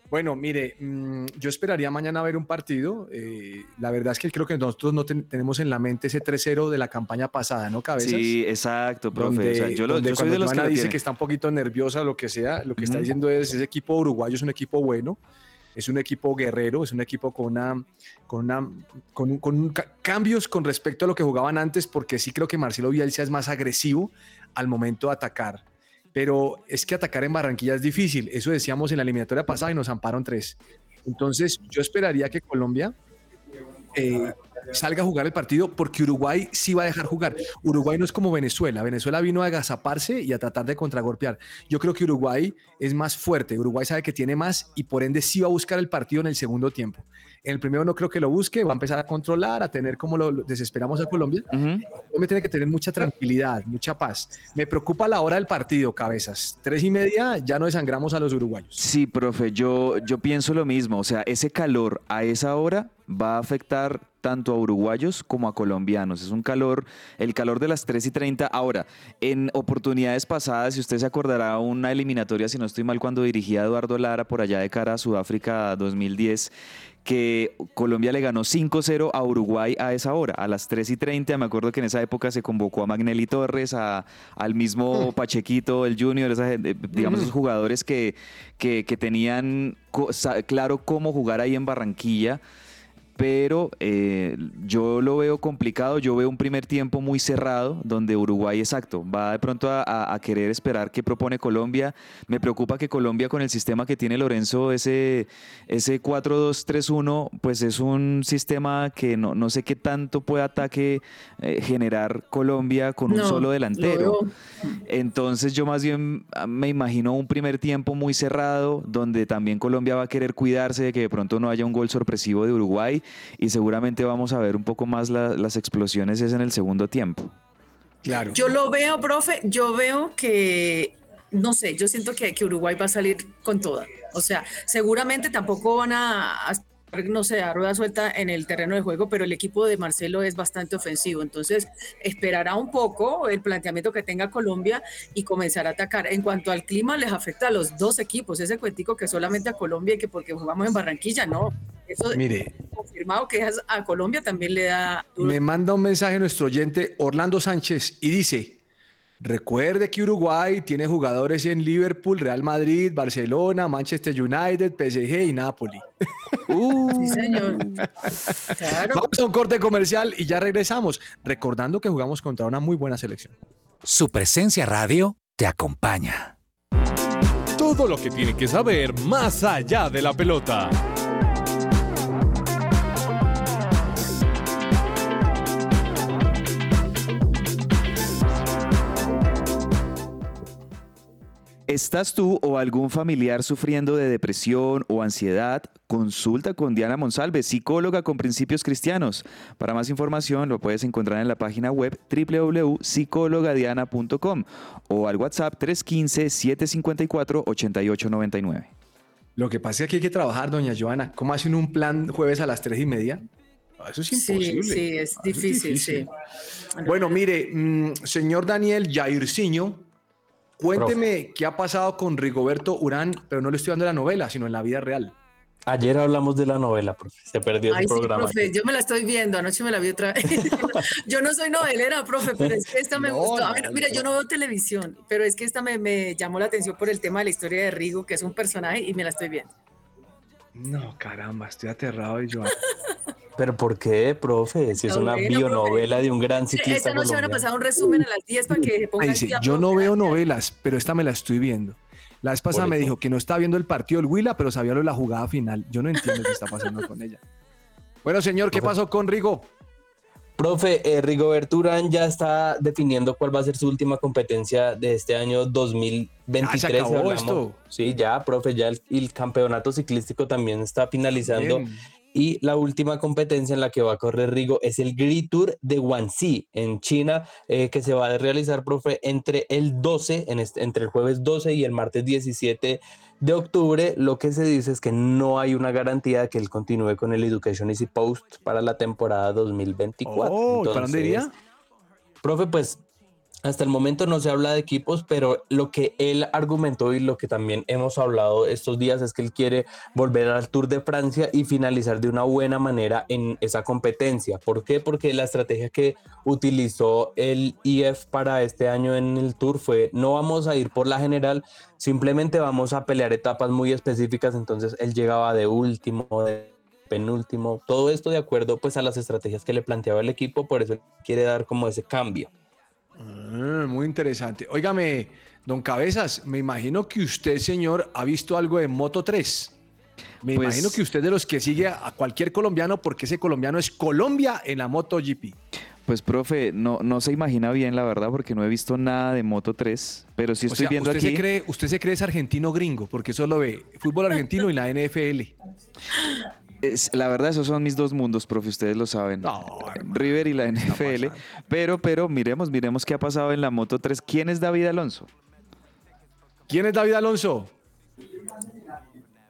[SPEAKER 3] Bueno, mire, mm, yo esperaría mañana ver un partido. Eh, la verdad es que creo que nosotros no tenemos en la mente ese 3-0 de la campaña pasada, ¿no, Cabezas?
[SPEAKER 5] Sí, exacto, profe. yo, lo,
[SPEAKER 3] soy de los que dice que está un poquito nerviosa, lo que sea, lo que está diciendo es ese equipo uruguayo es un equipo bueno, es un equipo guerrero, es un equipo con una, con una, con, con cambios con respecto a lo que jugaban antes, porque sí creo que Marcelo Bielsa es más agresivo al momento de atacar pero es que atacar en Barranquilla es difícil. Eso decíamos en la eliminatoria pasada y nos amparon tres. Entonces, yo esperaría que Colombia eh, salga a jugar el partido porque Uruguay sí va a dejar jugar. Uruguay no es como Venezuela. Venezuela vino a agazaparse y a tratar de contragolpear. Yo creo que Uruguay es más fuerte. Uruguay sabe que tiene más y por ende sí va a buscar el partido en el segundo tiempo. En el primero no creo que lo busque, va a empezar a controlar, a tener como lo, desesperamos a Colombia. Colombia tiene que tener mucha tranquilidad, mucha paz. Me preocupa la hora del partido, cabezas. Tres y media ya no desangramos a los uruguayos.
[SPEAKER 5] Sí, profe, yo, yo pienso lo mismo. O sea, ese calor a esa hora va a afectar tanto a uruguayos como a colombianos. Es un calor, el calor de las 3 y 30. Ahora, en oportunidades pasadas, si usted se acordará, una eliminatoria, si no estoy mal, cuando dirigía a Eduardo Lara por allá de cara a Sudáfrica 2010, que Colombia le ganó 5-0 a Uruguay a esa hora, a las 3 y 30. Me acuerdo que en esa época se convocó a Magnelli Torres, a, al mismo mm. Pachequito, el Junior, digamos, esos jugadores que, que, que tenían claro cómo jugar ahí en Barranquilla pero eh, yo lo veo complicado, yo veo un primer tiempo muy cerrado, donde Uruguay, exacto, va de pronto a, querer esperar qué propone Colombia. Me preocupa que Colombia con el sistema que tiene Lorenzo, ese, ese 4-2-3-1, pues es un sistema que no, no sé qué tanto puede ataque eh, generar Colombia con un solo delantero. Entonces yo más bien ah, me imagino un primer tiempo muy cerrado, donde también Colombia va a querer cuidarse de que de pronto no haya un gol sorpresivo de Uruguay y seguramente vamos a ver un poco más las explosiones es en el segundo tiempo.
[SPEAKER 6] Claro. Yo lo veo, profe, yo veo que, no sé, yo siento que, que Uruguay va a salir con toda. O sea, seguramente tampoco van a, no sé, a rueda suelta en el terreno de juego, pero el equipo de Marcelo es bastante ofensivo. Entonces, esperará un poco el planteamiento que tenga Colombia y comenzar a atacar. En cuanto al clima, les afecta a los dos equipos. Ese cuentico que solamente a Colombia y que porque jugamos en Barranquilla, no. Eso
[SPEAKER 3] Mire,
[SPEAKER 6] confirmado que a Colombia también le da.
[SPEAKER 3] Me manda un mensaje nuestro oyente Orlando Sánchez y dice: Recuerde que Uruguay tiene jugadores en Liverpool, Real Madrid, Barcelona, Manchester United, PSG y Napoli.
[SPEAKER 6] Uh, sí, señor.
[SPEAKER 3] Vamos a un corte comercial y ya regresamos, recordando que jugamos contra una muy buena selección.
[SPEAKER 1] Su presencia radio te acompaña. Todo lo que tiene que saber más allá de la pelota.
[SPEAKER 5] ¿Estás tú o algún familiar sufriendo de depresión o ansiedad? Consulta con Diana Monsalve, psicóloga con principios cristianos. Para más información lo puedes encontrar en la página web www.psicologadiana.com o al WhatsApp 315-754-8899.
[SPEAKER 3] Lo que pasa es que hay que trabajar, doña Joana. ¿Cómo hacen un plan jueves a las 3 y media? Eso es imposible.
[SPEAKER 6] Sí, sí, es difícil, sí.
[SPEAKER 3] Bueno, mire, mm, señor Daniel Jairzinho Cuénteme qué ha pasado con Rigoberto Urán, pero no le estoy dando la novela, sino en la vida real.
[SPEAKER 4] Ayer hablamos de la novela, profe. Se perdió
[SPEAKER 6] Ay,
[SPEAKER 4] el
[SPEAKER 6] sí,
[SPEAKER 4] programa.
[SPEAKER 6] profe, yo me la estoy viendo, anoche me la vi otra vez. yo no soy novelera, profe, pero es que esta me
[SPEAKER 3] No,
[SPEAKER 6] gustó. A
[SPEAKER 3] no,
[SPEAKER 6] ver, mira,
[SPEAKER 3] no.
[SPEAKER 6] yo no veo televisión, pero es que esta me, me llamó la atención por el tema de la historia de Rigo, que es un personaje, y me la estoy viendo.
[SPEAKER 3] No, caramba, estoy aterrado Joana.
[SPEAKER 4] Pero ¿por qué, profe? Si es una
[SPEAKER 6] Novela,
[SPEAKER 4] bionovela
[SPEAKER 6] profe.
[SPEAKER 4] de un gran ciclista
[SPEAKER 6] Esta noche van a pasar un resumen a las 10 para que pongan
[SPEAKER 3] dice, yo no veo
[SPEAKER 6] gracias".
[SPEAKER 3] novelas, pero esta me la estoy viendo. La vez pasada me dijo que no estaba viendo el partido del Huila, pero sabía lo de la jugada final. Yo no entiendo qué está pasando con ella. Bueno, señor, ¿qué pasó con Rigo?
[SPEAKER 4] Profe, eh, Rigoberto Urán ya está definiendo cuál va a ser su última competencia de este año 2023.
[SPEAKER 3] Ah, se acabó esto.
[SPEAKER 4] Sí, ya, profe, ya el, el campeonato ciclístico también está finalizando.
[SPEAKER 3] Bien.
[SPEAKER 4] Y la última competencia en la que va a correr Rigo es el Grid Tour de Guangxi en China, eh, que se va a realizar, profe, entre el 12, en este- entre el jueves 12 y el martes 17 de octubre. Lo que se dice es que no hay una garantía de que él continúe con el Education Easy Post para la temporada 2024.
[SPEAKER 3] Oh, ¿y ¿Para dónde
[SPEAKER 4] Entonces,
[SPEAKER 3] iría?
[SPEAKER 4] Profe, pues hasta el momento no se habla de equipos, pero lo que él argumentó y lo que también hemos hablado estos días es que él quiere volver al Tour de Francia y finalizar de una buena manera en esa competencia. ¿Por qué? Porque la estrategia que utilizó el IF para este año en el Tour fue no vamos a ir por la general, simplemente vamos a pelear etapas muy específicas, entonces él llegaba de último, de penúltimo, todo esto de acuerdo pues a las estrategias que le planteaba el equipo, por eso quiere dar como ese cambio.
[SPEAKER 3] Ah, muy interesante. Óigame, don Cabezas, me imagino que usted, señor, ha visto algo de Moto 3. Me
[SPEAKER 5] Pues-
[SPEAKER 3] imagino que usted es de los que sigue a cualquier colombiano porque ese colombiano es Colombia en la MotoGP.
[SPEAKER 5] Pues, profe, no, no se imagina bien, la verdad, porque no he visto nada de Moto 3, pero sí
[SPEAKER 3] O
[SPEAKER 5] estoy
[SPEAKER 3] sea,
[SPEAKER 5] viendo
[SPEAKER 3] usted
[SPEAKER 5] aquí.
[SPEAKER 3] Se cree, usted se cree es argentino gringo porque solo ve fútbol argentino y la NFL.
[SPEAKER 5] Es- la verdad, esos son mis dos mundos, profe, ustedes lo saben.
[SPEAKER 3] No,
[SPEAKER 5] River y la NFL. Pero, pero, miremos, miremos qué ha pasado en la Moto 3. ¿Quién es David Alonso?
[SPEAKER 3] ¿Quién es David Alonso?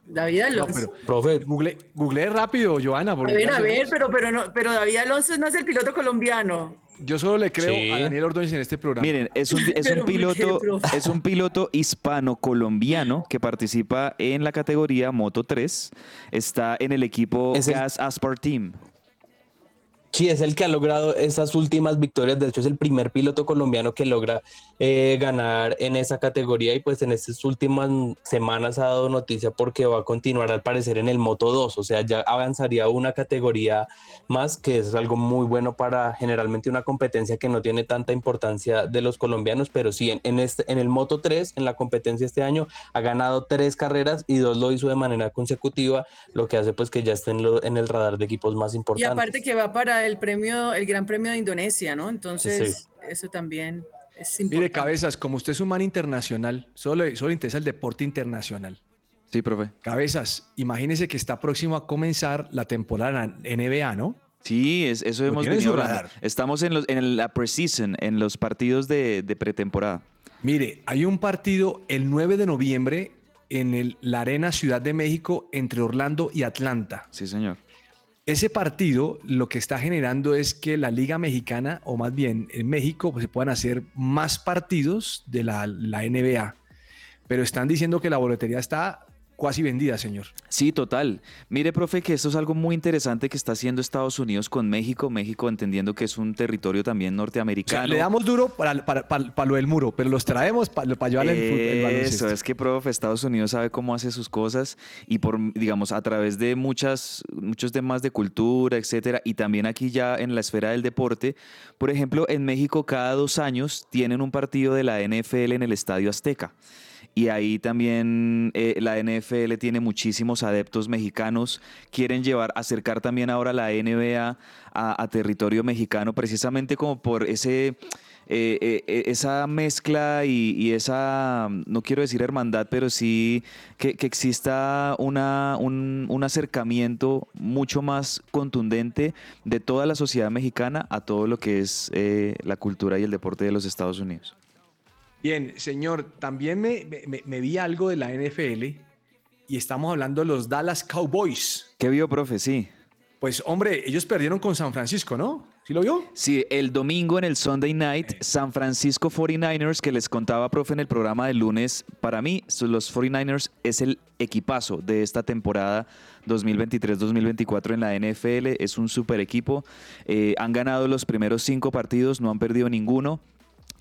[SPEAKER 6] David
[SPEAKER 3] No,
[SPEAKER 6] Alonso.
[SPEAKER 3] pero
[SPEAKER 4] Profe,
[SPEAKER 3] google, googleé rápido, Joana.
[SPEAKER 6] a ver, a ver, pero, pero, no, pero David Alonso no es el piloto colombiano.
[SPEAKER 3] Yo solo le creo
[SPEAKER 4] Sí.
[SPEAKER 3] a Daniel Ordóñez en este programa.
[SPEAKER 5] Miren, es un, es
[SPEAKER 6] Pero
[SPEAKER 5] un
[SPEAKER 6] ¿por qué,
[SPEAKER 5] piloto, es un piloto hispano-colombiano que participa en la categoría Moto 3. Está en el equipo
[SPEAKER 4] Es el-
[SPEAKER 5] Gas Aspar Team.
[SPEAKER 4] Sí, es el que ha logrado esas últimas victorias. De hecho, es el primer piloto colombiano que logra eh, ganar en esa categoría. Y pues en estas últimas semanas ha dado noticia porque va a continuar al parecer en el Moto 2. O sea, ya avanzaría una categoría más, que es algo muy bueno para generalmente una competencia que no tiene tanta importancia de los colombianos. Pero sí, en, en este, en el Moto 3, en la competencia este año, ha ganado tres carreras y dos lo hizo de manera consecutiva, lo que hace pues que ya esté en, lo- en el radar de equipos más
[SPEAKER 6] Y
[SPEAKER 4] importantes.
[SPEAKER 6] aparte que va para el premio, el Gran Premio de Indonesia, ¿no? Entonces,
[SPEAKER 4] Sí.
[SPEAKER 6] eso también es
[SPEAKER 3] Mire,
[SPEAKER 6] importante.
[SPEAKER 3] Cabezas, como usted es un man internacional, solo, solo le interesa el deporte internacional.
[SPEAKER 5] Sí, profe.
[SPEAKER 3] Cabezas, imagínese que está próximo a comenzar la temporada NBA, ¿no?
[SPEAKER 5] Sí, es, eso hemos venido hablando. Estamos en, los, en la preseason, en los partidos de, de pretemporada.
[SPEAKER 3] Mire, hay un partido el 9 de noviembre en el, la Arena Ciudad de México entre Orlando y Atlanta.
[SPEAKER 5] Sí, señor.
[SPEAKER 3] Ese partido lo que está generando es que la Liga Mexicana, o más bien en México, pues, se puedan hacer más partidos de la, la NBA. Pero están diciendo que la boletería está casi vendida, señor.
[SPEAKER 5] Sí, total. Mire, profe, que esto es algo muy interesante que está haciendo Estados Unidos con México. México entendiendo que es un territorio también
[SPEAKER 3] O sea,
[SPEAKER 5] norteamericano.
[SPEAKER 3] le damos duro para, para, para- para lo del muro, pero los traemos para, llevarle el, el baloncesto.
[SPEAKER 5] Eso, es que, profe, Estados Unidos sabe cómo hace sus cosas y por, digamos, a través de muchas, muchos temas de cultura, etcétera, y también aquí ya en la esfera del deporte. Por ejemplo, en México cada dos años tienen un partido de la NFL en el Estadio Azteca. Y ahí también eh, la NFL tiene muchísimos adeptos mexicanos. Quieren llevar, acercar también ahora la NBA a, territorio mexicano, precisamente como por ese, eh, eh, eh, esa mezcla y, y esa, no quiero decir hermandad, pero sí que, que exista una, un, un acercamiento mucho más contundente de toda la sociedad mexicana a todo lo que es eh, la cultura y el deporte de los Estados Unidos.
[SPEAKER 3] Bien, señor, también me, me- me vi algo de la NFL y estamos hablando de los Dallas Cowboys.
[SPEAKER 5] ¿Qué vio, profe? Sí.
[SPEAKER 3] Pues hombre, ellos perdieron con San Francisco, ¿no? ¿Sí lo vio?
[SPEAKER 5] Sí, el domingo en el Sunday Night, San Francisco 49ers, que les contaba, profe, en el programa del lunes, para mí, los 49ers es el equipazo de esta temporada 2023-2024 en la NFL. Es un super equipo. Eh, han ganado los primeros cinco partidos, no han perdido ninguno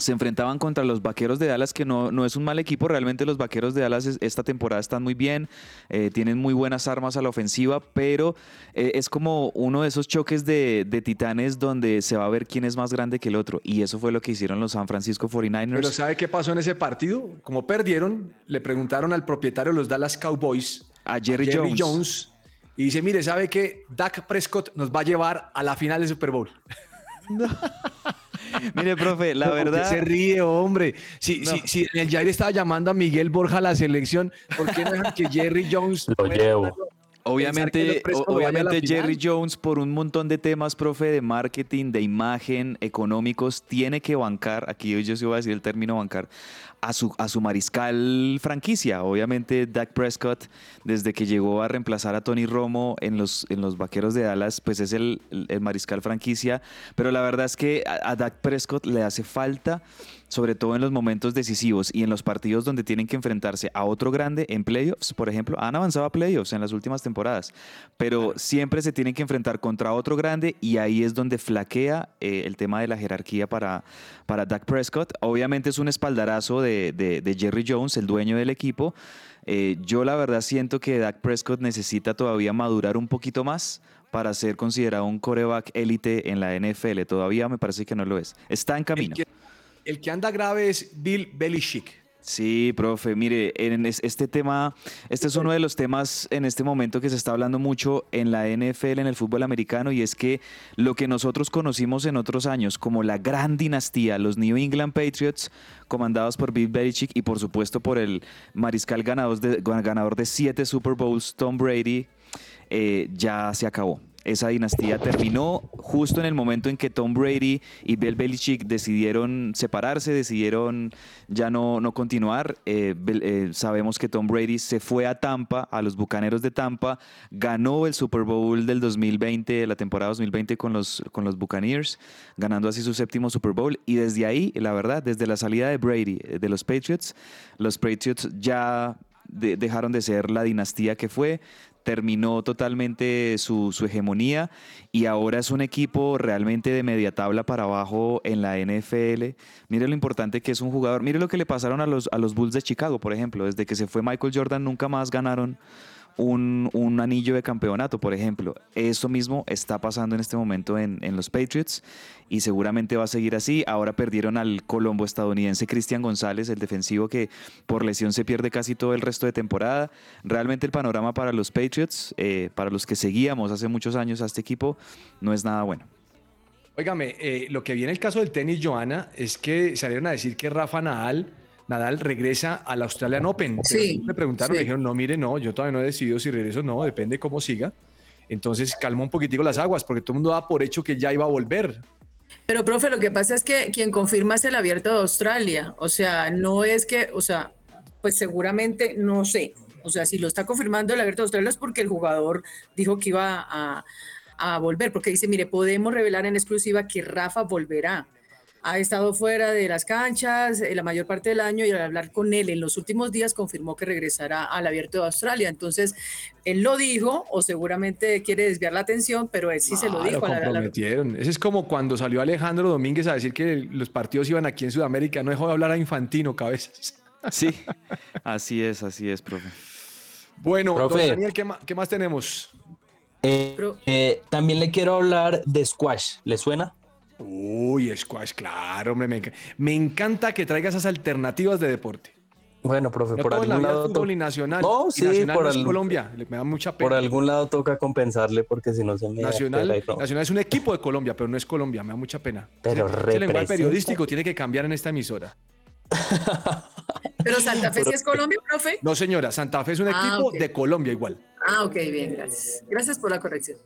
[SPEAKER 5] se enfrentaban contra los Vaqueros de Dallas, que no, no es un mal equipo, realmente los Vaqueros de Dallas esta temporada están muy bien, eh, tienen muy buenas armas a la ofensiva, pero eh, es como uno de esos choques de, titanes donde se va a ver quién es más grande que el otro, y eso fue lo que hicieron los San Francisco 49ers.
[SPEAKER 3] Pero ¿sabe qué pasó en ese partido? Como perdieron, le preguntaron al propietario de los Dallas Cowboys,
[SPEAKER 5] a Jerry, Jones.
[SPEAKER 3] y dice, mire, ¿sabe que Dak Prescott nos va a llevar a la final del Super Bowl?
[SPEAKER 5] Mire, profe, la verdad.
[SPEAKER 3] Se ríe, hombre. Si, si, el Jair estaba llamando a Miguel Borja a la selección, ¿por qué no dejan que Jerry Jones
[SPEAKER 4] lo llevo?
[SPEAKER 5] Obviamente, obviamente Jerry Jones, por un montón de temas, profe, de marketing, de imagen, económicos, tiene que bancar, aquí yo sí voy a decir el término bancar, a su, a su mariscal franquicia. Obviamente, Dak Prescott, desde que llegó a reemplazar a Tony Romo en los, en los Vaqueros de Dallas, pues es el, mariscal franquicia. Pero la verdad es que a, a Dak Prescott le hace falta sobre todo en los momentos decisivos y en los partidos donde tienen que enfrentarse a otro grande en playoffs, por ejemplo, han avanzado a playoffs en las últimas temporadas, pero siempre se tienen que enfrentar contra otro grande y ahí es donde flaquea eh, el tema de la jerarquía para, para Dak Prescott. Obviamente es un espaldarazo de, Jerry Jones, el dueño del equipo. Eh, yo la verdad siento que Dak Prescott necesita todavía madurar un poquito más para ser considerado un coreback élite en la NFL. Todavía me parece que no lo es. Está en camino
[SPEAKER 3] el que anda grave es Bill Belichick.
[SPEAKER 5] Sí, profe, mire, en este tema, este es uno de los temas en este momento que se está hablando mucho en la NFL, en el fútbol americano, y es que lo que nosotros conocimos en otros años como la gran dinastía, los New England Patriots, comandados por Bill Belichick y por supuesto por el mariscal ganador de, ganador de siete Super Bowls, Tom Brady, eh, ya se acabó esa dinastía terminó justo en el momento en que Tom Brady y Bill Belichick decidieron separarse, decidieron ya no, no continuar. Eh, eh, sabemos que Tom Brady se fue a Tampa, a los Bucaneros de Tampa, ganó el Super Bowl del 2020, la temporada 2020 con los, con los Buccaneers, ganando así su séptimo Super Bowl. Y desde ahí, la verdad, desde la salida de Brady eh, de los Patriots, los Patriots ya dejaron de ser la dinastía que fue, terminó totalmente su, hegemonía y ahora es un equipo realmente de media tabla para abajo en la NFL. Mire lo importante que es un jugador. Mire lo que le pasaron a los, a los Bulls de Chicago, por ejemplo. Desde que se fue Michael Jordan nunca más ganaron un, anillo de campeonato, por ejemplo. Eso mismo está pasando en este momento en, los Patriots y seguramente va a seguir así. Ahora perdieron al colombo estadounidense Cristian González, el defensivo que por lesión se pierde casi todo el resto de temporada. Realmente el panorama para los Patriots, eh, para los que seguíamos hace muchos años a este equipo, no es nada bueno.
[SPEAKER 3] Óigame, eh, lo que viene el caso del tenis, Joana, es que salieron a decir que Rafa Nadal Nadal regresa al Australian Open.
[SPEAKER 6] Sí,
[SPEAKER 3] me preguntaron, me dijeron, no, mire, no, yo todavía no he decidido si regreso o no, depende cómo siga. Entonces calmó un poquitico las aguas, porque todo el mundo da por hecho que ya iba a volver.
[SPEAKER 6] Pero, profe, lo que pasa es que quien confirma es el abierto de Australia. O sea, no es que, o sea, pues seguramente, no sé. O sea, si lo está confirmando el abierto de Australia es porque el jugador dijo que iba a, a volver, porque dice, mire, podemos revelar en exclusiva que Rafa volverá ha estado fuera de las canchas eh, la mayor parte del año y al hablar con él en los últimos días confirmó que regresará al abierto de Australia. Entonces, él lo dijo o seguramente quiere desviar la atención, pero él sí se lo dijo.
[SPEAKER 3] Lo comprometieron. Ese es como cuando salió Alejandro Domínguez a decir que los partidos iban aquí en Sudamérica. No dejó de hablar a Infantino, cabezas.
[SPEAKER 5] Sí, así es, así es, profe.
[SPEAKER 3] Bueno, Daniel, ¿qué más, tenemos?
[SPEAKER 4] Eh, eh, también le quiero hablar de squash. ¿Le suena?
[SPEAKER 3] Uy, squash, claro, me, me, encanta que traiga esas alternativas de deporte.
[SPEAKER 4] Bueno, profe, por algún lado.
[SPEAKER 3] Fútbol y nacional.
[SPEAKER 4] No, sí,
[SPEAKER 3] por Colombia. Me da mucha pena.
[SPEAKER 4] Por algún lado toca compensarle porque si no se me.
[SPEAKER 3] Nacional, nacional es un equipo de Colombia, pero no es Colombia. Me da mucha pena.
[SPEAKER 4] Pero El
[SPEAKER 3] lenguaje periodístico tiene que cambiar en esta emisora.
[SPEAKER 6] ¿Pero Santa Fe sí es Colombia, profe?
[SPEAKER 3] No, señora. Santa Fe es un ah, equipo de Colombia igual.
[SPEAKER 6] Ah, ok, bien, gracias. Gracias por la corrección.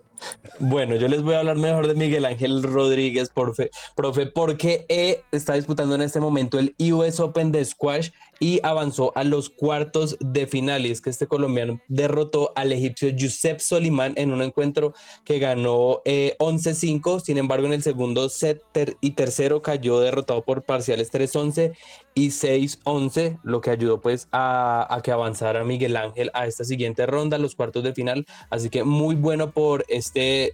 [SPEAKER 4] Bueno, yo les voy a hablar mejor de Miguel Ángel Rodríguez, profe, profe porque eh, está disputando en este momento el US Open de Squash y avanzó a los cuartos de final. Y es que este colombiano derrotó al egipcio Youssef Solimán en un encuentro que ganó eh, 11-5. Sin embargo, en el segundo set y tercero cayó derrotado por parciales 3-11 y 6-11, lo que ayudó pues a, a que avanzara Miguel Ángel a esta siguiente ronda, los cuartos de final. Así que muy bueno por este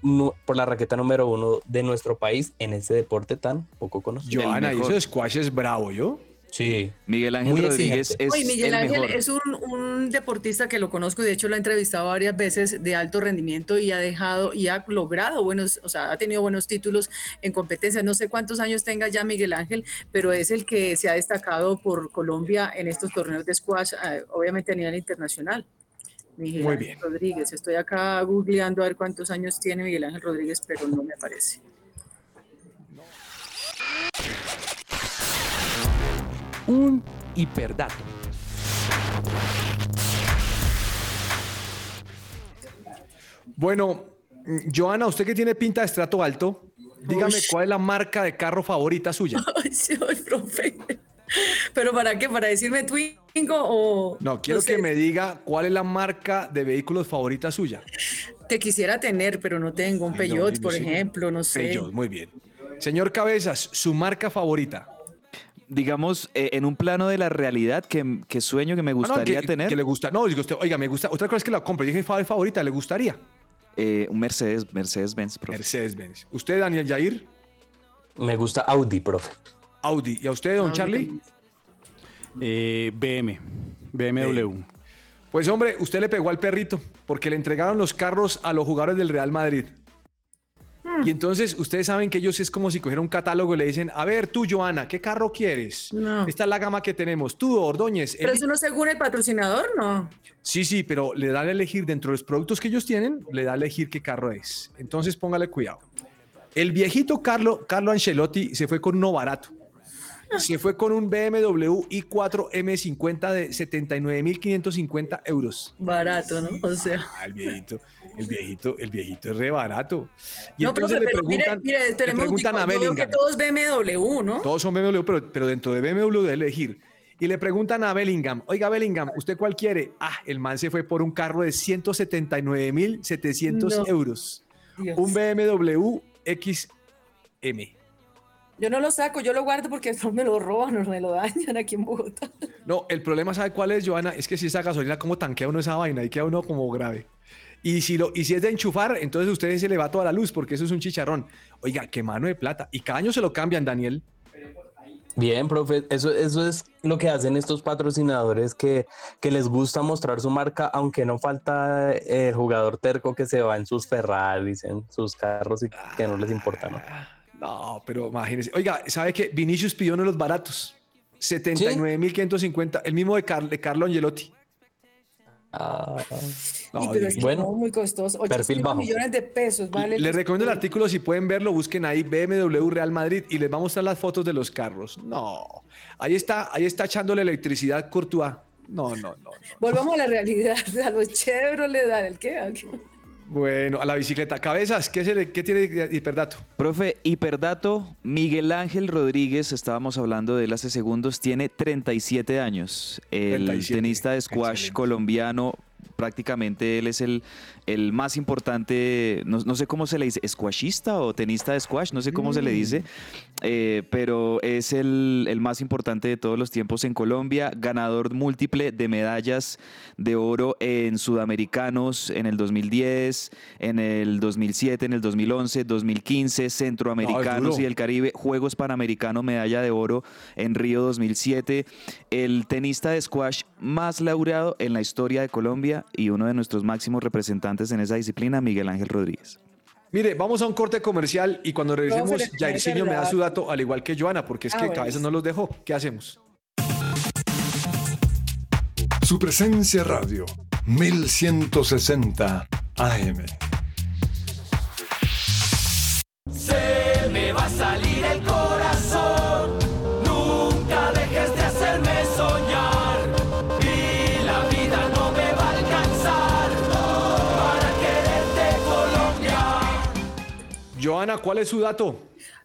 [SPEAKER 4] nu- por la raqueta número uno de nuestro país en ese deporte tan poco conocido.
[SPEAKER 3] Joana, eso de squash es bravo, ¿yo?
[SPEAKER 4] Sí.
[SPEAKER 5] Miguel Ángel
[SPEAKER 4] Muy
[SPEAKER 5] Rodríguez
[SPEAKER 4] exigente.
[SPEAKER 5] es
[SPEAKER 6] Oye, Miguel
[SPEAKER 5] el
[SPEAKER 6] Ángel
[SPEAKER 5] mejor.
[SPEAKER 6] es un, un deportista que lo conozco y de hecho lo he entrevistado varias veces de alto rendimiento y ha dejado y ha logrado buenos, o sea, ha tenido buenos títulos en competencia. No sé cuántos años tenga ya Miguel Ángel, pero es el que se ha destacado por Colombia en estos torneos de squash, eh, obviamente a nivel internacional. Miguel
[SPEAKER 3] Muy
[SPEAKER 6] Ángel
[SPEAKER 3] bien.
[SPEAKER 6] Rodríguez. Estoy acá googleando a ver cuántos años tiene Miguel Ángel Rodríguez, pero no me aparece.
[SPEAKER 1] Un hiperdato.
[SPEAKER 3] Bueno, Joana, usted que tiene pinta de estrato alto, dígame cuál es la marca de carro favorita suya.
[SPEAKER 6] Ay, ay, profe. ¿Pero para qué? ¿Para decirme O...?
[SPEAKER 3] No, quiero
[SPEAKER 6] sé,
[SPEAKER 3] que me diga cuál es la marca de vehículos favorita suya.
[SPEAKER 6] Que quisiera tener, pero no tengo. Un
[SPEAKER 3] no,
[SPEAKER 6] Peugeot, por
[SPEAKER 3] sí.
[SPEAKER 6] ejemplo, no sé.
[SPEAKER 3] Peugeot, muy bien. Señor Cabezas, su marca favorita.
[SPEAKER 5] Digamos, eh, en un plano de la realidad que, que sueño que me
[SPEAKER 3] Ah, no,
[SPEAKER 5] gustaría
[SPEAKER 3] que,
[SPEAKER 5] tener,
[SPEAKER 3] que le gusta. No, digo usted, oiga, me gusta. Otra cosa es que la compre. Dije fa- favorita, ¿le gustaría?
[SPEAKER 5] eh, un Mercedes, Mercedes-Benz, profe.
[SPEAKER 3] Mercedes-Benz. ¿Usted, Daniel Jair?
[SPEAKER 4] Me gusta Audi, profe.
[SPEAKER 3] Audi. ¿Y a usted, don
[SPEAKER 6] Audi
[SPEAKER 3] Charlie?
[SPEAKER 7] Eh, BM, BMW.
[SPEAKER 3] Pues hombre, usted le pegó al perrito porque le entregaron los carros a los jugadores del Real Madrid.
[SPEAKER 6] Hmm.
[SPEAKER 3] Y entonces ustedes saben que ellos es como si cogieran un catálogo y le dicen, a ver, tú, Joana, ¿qué carro quieres?
[SPEAKER 6] No.
[SPEAKER 3] Esta es la gama que tenemos. Tú, Ordóñez.
[SPEAKER 6] Pero
[SPEAKER 3] el-
[SPEAKER 6] eso no según el patrocinador, no.
[SPEAKER 3] Sí, sí, pero le da a elegir dentro de los productos que ellos tienen, le da a elegir qué carro es. Entonces póngale cuidado. El viejito Carlo, Carlo Ancelotti se fue con uno barato. Se fue con un BMW i4 M50 de 79.550 euros.
[SPEAKER 6] Barato, ¿no? O sea.
[SPEAKER 3] Ah, el viejito, el viejito, el viejito es re barato. Y
[SPEAKER 6] no,
[SPEAKER 3] entonces
[SPEAKER 6] profe,
[SPEAKER 3] le
[SPEAKER 6] pero mire,
[SPEAKER 3] preguntan,
[SPEAKER 6] mire,
[SPEAKER 3] le preguntan a
[SPEAKER 6] yo veo que
[SPEAKER 3] Bellingham.
[SPEAKER 6] todos BMW, ¿no?
[SPEAKER 3] Todos son BMW, pero, pero dentro de BMW debe elegir. Y le preguntan a Bellingham, oiga Bellingham, ¿usted cuál quiere? Ah, el man se fue por un carro de 179.700
[SPEAKER 6] No.
[SPEAKER 3] euros.
[SPEAKER 6] Dios.
[SPEAKER 3] Un BMW XM.
[SPEAKER 6] Yo no lo saco, yo lo guardo porque no me lo roban o me lo dañan aquí en Bogotá.
[SPEAKER 3] No, el problema, ¿sabe cuál es, Joana? Es que si esa gasolina, ¿cómo tanquea uno esa vaina? Y queda uno como grave. Y si, lo, y si es de enchufar, entonces a ustedes se le va toda la luz porque eso es un chicharrón. Oiga, qué mano de plata. Y cada año se lo cambian, Daniel.
[SPEAKER 4] Bien, profe, eso, eso es lo que hacen estos patrocinadores que, que les gusta mostrar su marca, aunque no falta el jugador terco que se va en sus Ferraris, en sus carros y que no les importa, ¿no?
[SPEAKER 3] No, pero imagínense. Oiga, ¿sabe qué? Vinicius pidió uno de los baratos. 79.550. El mismo de, Car- de Carlo Angelotti.
[SPEAKER 4] Ah,
[SPEAKER 3] No,
[SPEAKER 6] Y pero es que
[SPEAKER 4] bueno,
[SPEAKER 6] no, muy costoso.
[SPEAKER 4] perfil
[SPEAKER 6] 800
[SPEAKER 4] bajo.
[SPEAKER 6] millones de pesos, ¿vale?
[SPEAKER 3] Les recomiendo el artículo, si pueden verlo, busquen ahí BMW Real Madrid y les va a mostrar las fotos de los carros. No, ahí está, ahí está echándole electricidad Courtois. No, no, no. no.
[SPEAKER 6] Volvamos a la realidad, a los Chevrolet, ¿a el qué? ¿A qué?
[SPEAKER 3] Bueno, a la bicicleta. Cabezas, ¿qué, se le- qué tiene hiperdato?
[SPEAKER 5] Profe, hiperdato, Miguel Ángel Rodríguez, estábamos hablando de él hace segundos, tiene 37 años. El
[SPEAKER 3] 37,
[SPEAKER 5] tenista de squash
[SPEAKER 3] excelente.
[SPEAKER 5] colombiano, prácticamente él es el, el más importante, no, no sé cómo se le dice, squashista o tenista de squash, no sé cómo se le dice, eh, pero es el, el más importante de todos los tiempos en Colombia, ganador múltiple de medallas de oro en sudamericanos en el 2010, en el 2007, en el 2011, 2015, centroamericanos
[SPEAKER 3] duro.
[SPEAKER 5] y el Caribe, Juegos Panamericanos, medalla de oro en Río 2007, el tenista de squash más laureado en la historia de Colombia y uno de nuestros máximos representantes en esa disciplina, Miguel Ángel Rodríguez.
[SPEAKER 3] Mire, vamos a un corte comercial y cuando regresemos, Jairzinho me da su dato, al igual que Joana, porque es
[SPEAKER 6] Ah,
[SPEAKER 3] que
[SPEAKER 6] bueno.
[SPEAKER 3] Cabezas no los dejó. ¿Qué hacemos?
[SPEAKER 10] Su presencia radio, 1160 AM.
[SPEAKER 3] ¿Cuál es su dato?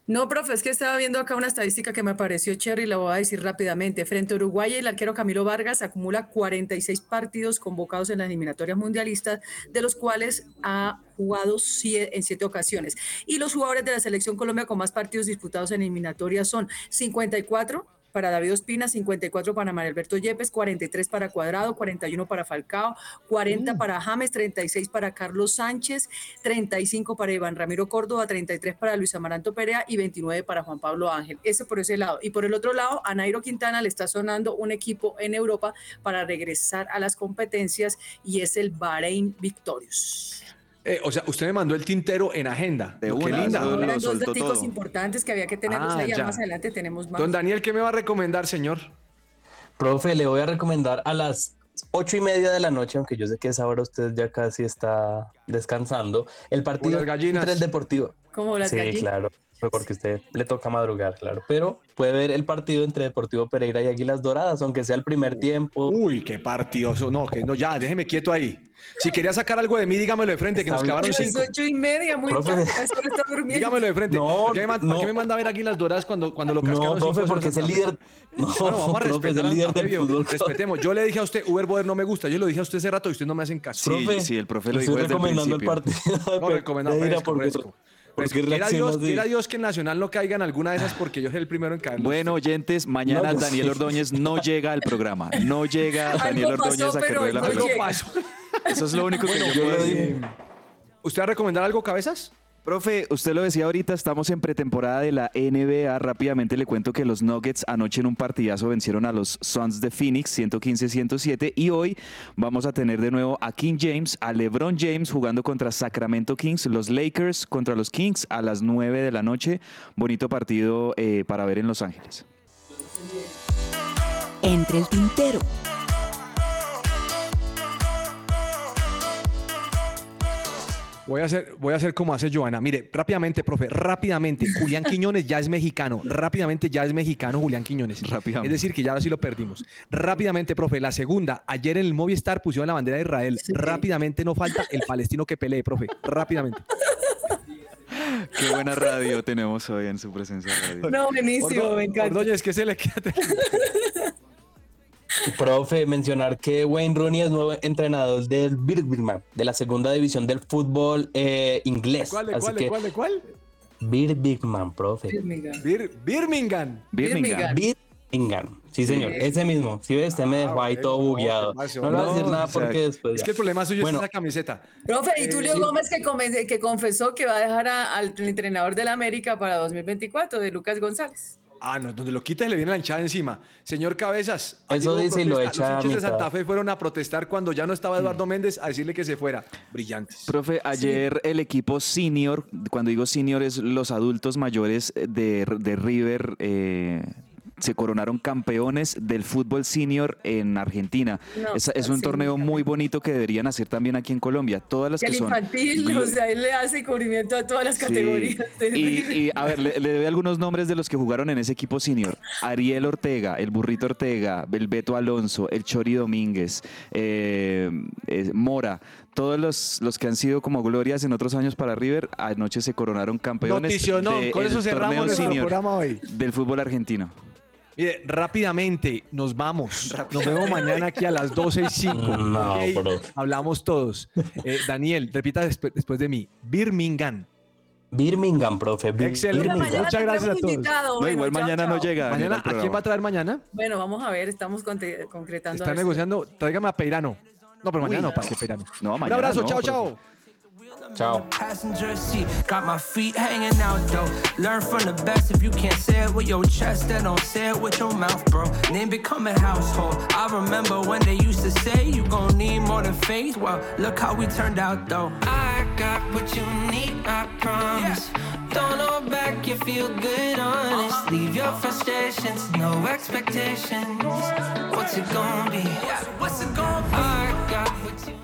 [SPEAKER 6] No, profe, es que estaba viendo acá una estadística que me pareció chévere y la voy a decir rápidamente. Frente a Uruguay, el arquero Camilo Vargas acumula 46 partidos convocados en las eliminatorias mundialistas, de los cuales ha jugado en siete ocasiones. Y los jugadores de la selección Colombia con más partidos disputados en eliminatorias son 54 para David Ospina, 54 para María Alberto Yepes, 43 para Cuadrado, 41 para Falcao, 40 para James, 36 para Carlos Sánchez, 35 para Iván Ramiro Córdoba, 33 para Luis Amaranto Perea y 29 para Juan Pablo Ángel. Ese por ese lado. Y por el otro lado, a Nairo Quintana le está sonando un equipo en Europa para regresar a las competencias y es el Bahrein Victorious.
[SPEAKER 3] Eh, o sea, usted me mandó el tintero en agenda.
[SPEAKER 5] De
[SPEAKER 3] Qué
[SPEAKER 5] una,
[SPEAKER 3] linda.
[SPEAKER 5] eso lo
[SPEAKER 6] Eran dos
[SPEAKER 5] todo.
[SPEAKER 6] importantes que había que tenerlos
[SPEAKER 3] Ah, ya.
[SPEAKER 6] Más adelante tenemos más.
[SPEAKER 3] Don Daniel, ¿qué me va a recomendar, señor?
[SPEAKER 4] Profe, le voy a recomendar a las ocho y media de la noche, aunque yo sé que a esa hora usted ya casi está descansando, el partido entre el Deportivo.
[SPEAKER 6] Como las
[SPEAKER 4] sí,
[SPEAKER 6] gallinas.
[SPEAKER 4] claro, porque usted le toca madrugar, claro. Pero puede ver el partido entre Deportivo Pereira y Águilas Doradas, aunque sea el primer tiempo.
[SPEAKER 3] Uy, qué partidioso. No, que no, ya, déjeme quieto ahí. Si quería sacar algo de mí, dígamelo de frente, que nos clavaron cinco.
[SPEAKER 6] ocho y media, muy
[SPEAKER 4] Profe.
[SPEAKER 6] tarde. a esa hora está durmiendo.
[SPEAKER 3] Dígamelo de frente.
[SPEAKER 4] No,
[SPEAKER 3] ¿Por qué me, man- por
[SPEAKER 4] no.
[SPEAKER 3] qué me manda a ver aquí las doradas cuando, cuando lo cascaron?
[SPEAKER 4] No, profe,
[SPEAKER 3] cinco
[SPEAKER 4] porque es el líder. No,
[SPEAKER 3] Bueno, vamos a
[SPEAKER 4] profe, es
[SPEAKER 3] respetar
[SPEAKER 4] el líder del fútbol.
[SPEAKER 3] Respetemos. Yo le dije a usted, Uber Boder no me gusta. Yo lo dije a usted hace rato y usted no me hacen caso.
[SPEAKER 5] Sí,
[SPEAKER 4] Profe,
[SPEAKER 5] sí, el profe lo dijo desde el
[SPEAKER 4] recomendando el
[SPEAKER 5] principio.
[SPEAKER 4] partido.
[SPEAKER 3] No, recomendado. Fresco. Quiera Dios, quiera Dios que en Nacional no caiga en alguna de esas porque yo soy el primero en caer.
[SPEAKER 5] Bueno, oyentes, mañana
[SPEAKER 4] No,
[SPEAKER 5] Daniel. Ordóñez no llega al programa. No llega Daniel
[SPEAKER 6] pasó,
[SPEAKER 5] Ordóñez a que la
[SPEAKER 6] no
[SPEAKER 5] pelota. Eso es lo único que yo
[SPEAKER 4] yo
[SPEAKER 5] puedo decir.
[SPEAKER 3] ¿Usted va a recomendar algo, cabezas?
[SPEAKER 5] Profe, usted lo decía ahorita, estamos en pretemporada de la NBA. Rápidamente le cuento que los Nuggets anoche en un partidazo vencieron a los Suns de Phoenix 115-107 y hoy vamos a tener de nuevo a King James, a LeBron James jugando contra Sacramento Kings, los Lakers contra los Kings a las 9 de la noche. Bonito partido eh, para ver en Los Ángeles.
[SPEAKER 11] Entre el tintero.
[SPEAKER 3] Voy a hacer, voy a hacer como hace Joana. Mire, rápidamente, profe, rápidamente. Julián Quiñones ya es mexicano. Rápidamente ya es mexicano Julián Quiñones.
[SPEAKER 5] Rápidamente.
[SPEAKER 3] Es decir, que ya ahora sí lo perdimos. Rápidamente, profe. La segunda, ayer en el Movistar pusieron la bandera de Israel. Rápidamente no falta el palestino que pelee, profe. Rápidamente.
[SPEAKER 5] Qué buena radio tenemos hoy en su presencia radio.
[SPEAKER 6] No, buenísimo,
[SPEAKER 3] Ordo-
[SPEAKER 6] me encanta.
[SPEAKER 3] ¿qué se le queda?
[SPEAKER 4] Profe, mencionar que Wayne Rooney es nuevo entrenador del Birmingham, de la segunda división del fútbol eh, inglés.
[SPEAKER 3] ¿Cuál, de
[SPEAKER 4] Así
[SPEAKER 3] cuál,
[SPEAKER 4] que
[SPEAKER 3] cuál, cuál?
[SPEAKER 4] Birmingham, profe.
[SPEAKER 6] Birmingham.
[SPEAKER 3] Bir- Birmingham.
[SPEAKER 5] Birmingham.
[SPEAKER 4] Birmingham. Sí, señor, ese mismo. Si ve, usted me dejó ahí todo
[SPEAKER 3] Ah,
[SPEAKER 4] bugueado.
[SPEAKER 3] no, ¿qué
[SPEAKER 4] No le voy a decir nada
[SPEAKER 5] o sea,
[SPEAKER 4] porque después.
[SPEAKER 3] Es
[SPEAKER 4] ya.
[SPEAKER 3] que el problema suyo
[SPEAKER 4] Bueno.
[SPEAKER 3] es esa camiseta.
[SPEAKER 6] Profe, y
[SPEAKER 3] Eh,
[SPEAKER 6] Tulio
[SPEAKER 3] sí.
[SPEAKER 6] Gómez que, come- que confesó que va a dejar a- al entrenador del América para 2024, de Lucas González.
[SPEAKER 3] Ah, no, donde lo quita y le viene la hinchada encima. Señor Cabezas.
[SPEAKER 4] Eso dice y lo echa
[SPEAKER 3] Los hinchas de. Santa Fe fueron a protestar cuando ya no estaba Eduardo Méndez a decirle que se fuera. Brillantes.
[SPEAKER 5] Profe, ayer el equipo senior, cuando digo senior es los adultos mayores de, de River, eh, se coronaron campeones del fútbol senior en Argentina.
[SPEAKER 6] No,
[SPEAKER 5] es, es un
[SPEAKER 6] sí,
[SPEAKER 5] torneo muy bonito que deberían hacer también aquí en Colombia. Todas las
[SPEAKER 6] Que
[SPEAKER 5] son...
[SPEAKER 6] infantil, o sea, él le hace cubrimiento a todas las
[SPEAKER 5] Sí.
[SPEAKER 6] categorías.
[SPEAKER 5] Y, y, a ver, le, le doy algunos nombres de los que jugaron en ese equipo senior. Ariel Ortega, el Burrito Ortega, el Beto Alonso, el Chori Domínguez, eh, eh, Mora, todos los, los que han sido como glorias en otros años para River, anoche se coronaron campeones de
[SPEAKER 3] con eso cerramos
[SPEAKER 5] torneo
[SPEAKER 3] nuestro
[SPEAKER 5] senior
[SPEAKER 3] programa hoy.
[SPEAKER 5] del fútbol argentino.
[SPEAKER 3] Mire, rápidamente nos vamos. Nos vemos mañana aquí a las 12 y 5.
[SPEAKER 4] No,
[SPEAKER 3] Ok,
[SPEAKER 4] bro.
[SPEAKER 3] Hablamos todos. Eh, Daniel, repita después, después de mí. Birmingham.
[SPEAKER 4] Birmingham, profe. Bir-
[SPEAKER 3] Excelente.
[SPEAKER 6] Mañana
[SPEAKER 3] Muchas gracias a todos.
[SPEAKER 5] No,
[SPEAKER 6] Bueno,
[SPEAKER 5] igual
[SPEAKER 6] chao,
[SPEAKER 5] mañana no llega.
[SPEAKER 3] Mañana, ¿A quién va a traer mañana?
[SPEAKER 6] Bueno, vamos a ver, estamos concretando.
[SPEAKER 3] Está negociando. Tráigame a Peirano. No, pero mañana no, ¿para qué Peirano?
[SPEAKER 5] No,
[SPEAKER 3] Un
[SPEAKER 5] mañana
[SPEAKER 3] abrazo,
[SPEAKER 5] no,
[SPEAKER 3] chao,
[SPEAKER 5] profe.
[SPEAKER 3] chao.
[SPEAKER 4] Chao.
[SPEAKER 8] Passenger seat, got my feet hanging out though. Learn from the best if you can't say it with your chest, then don't say it with your mouth, bro. Name become a household. I remember when they used to say you gon' need more than faith. Well, look how we turned out though. I got what you need, I promise. Don't hold back, you feel good, honest. Uh-huh. Leave your frustrations, no expectations. What's it gonna be? What's it gonna be? I got what you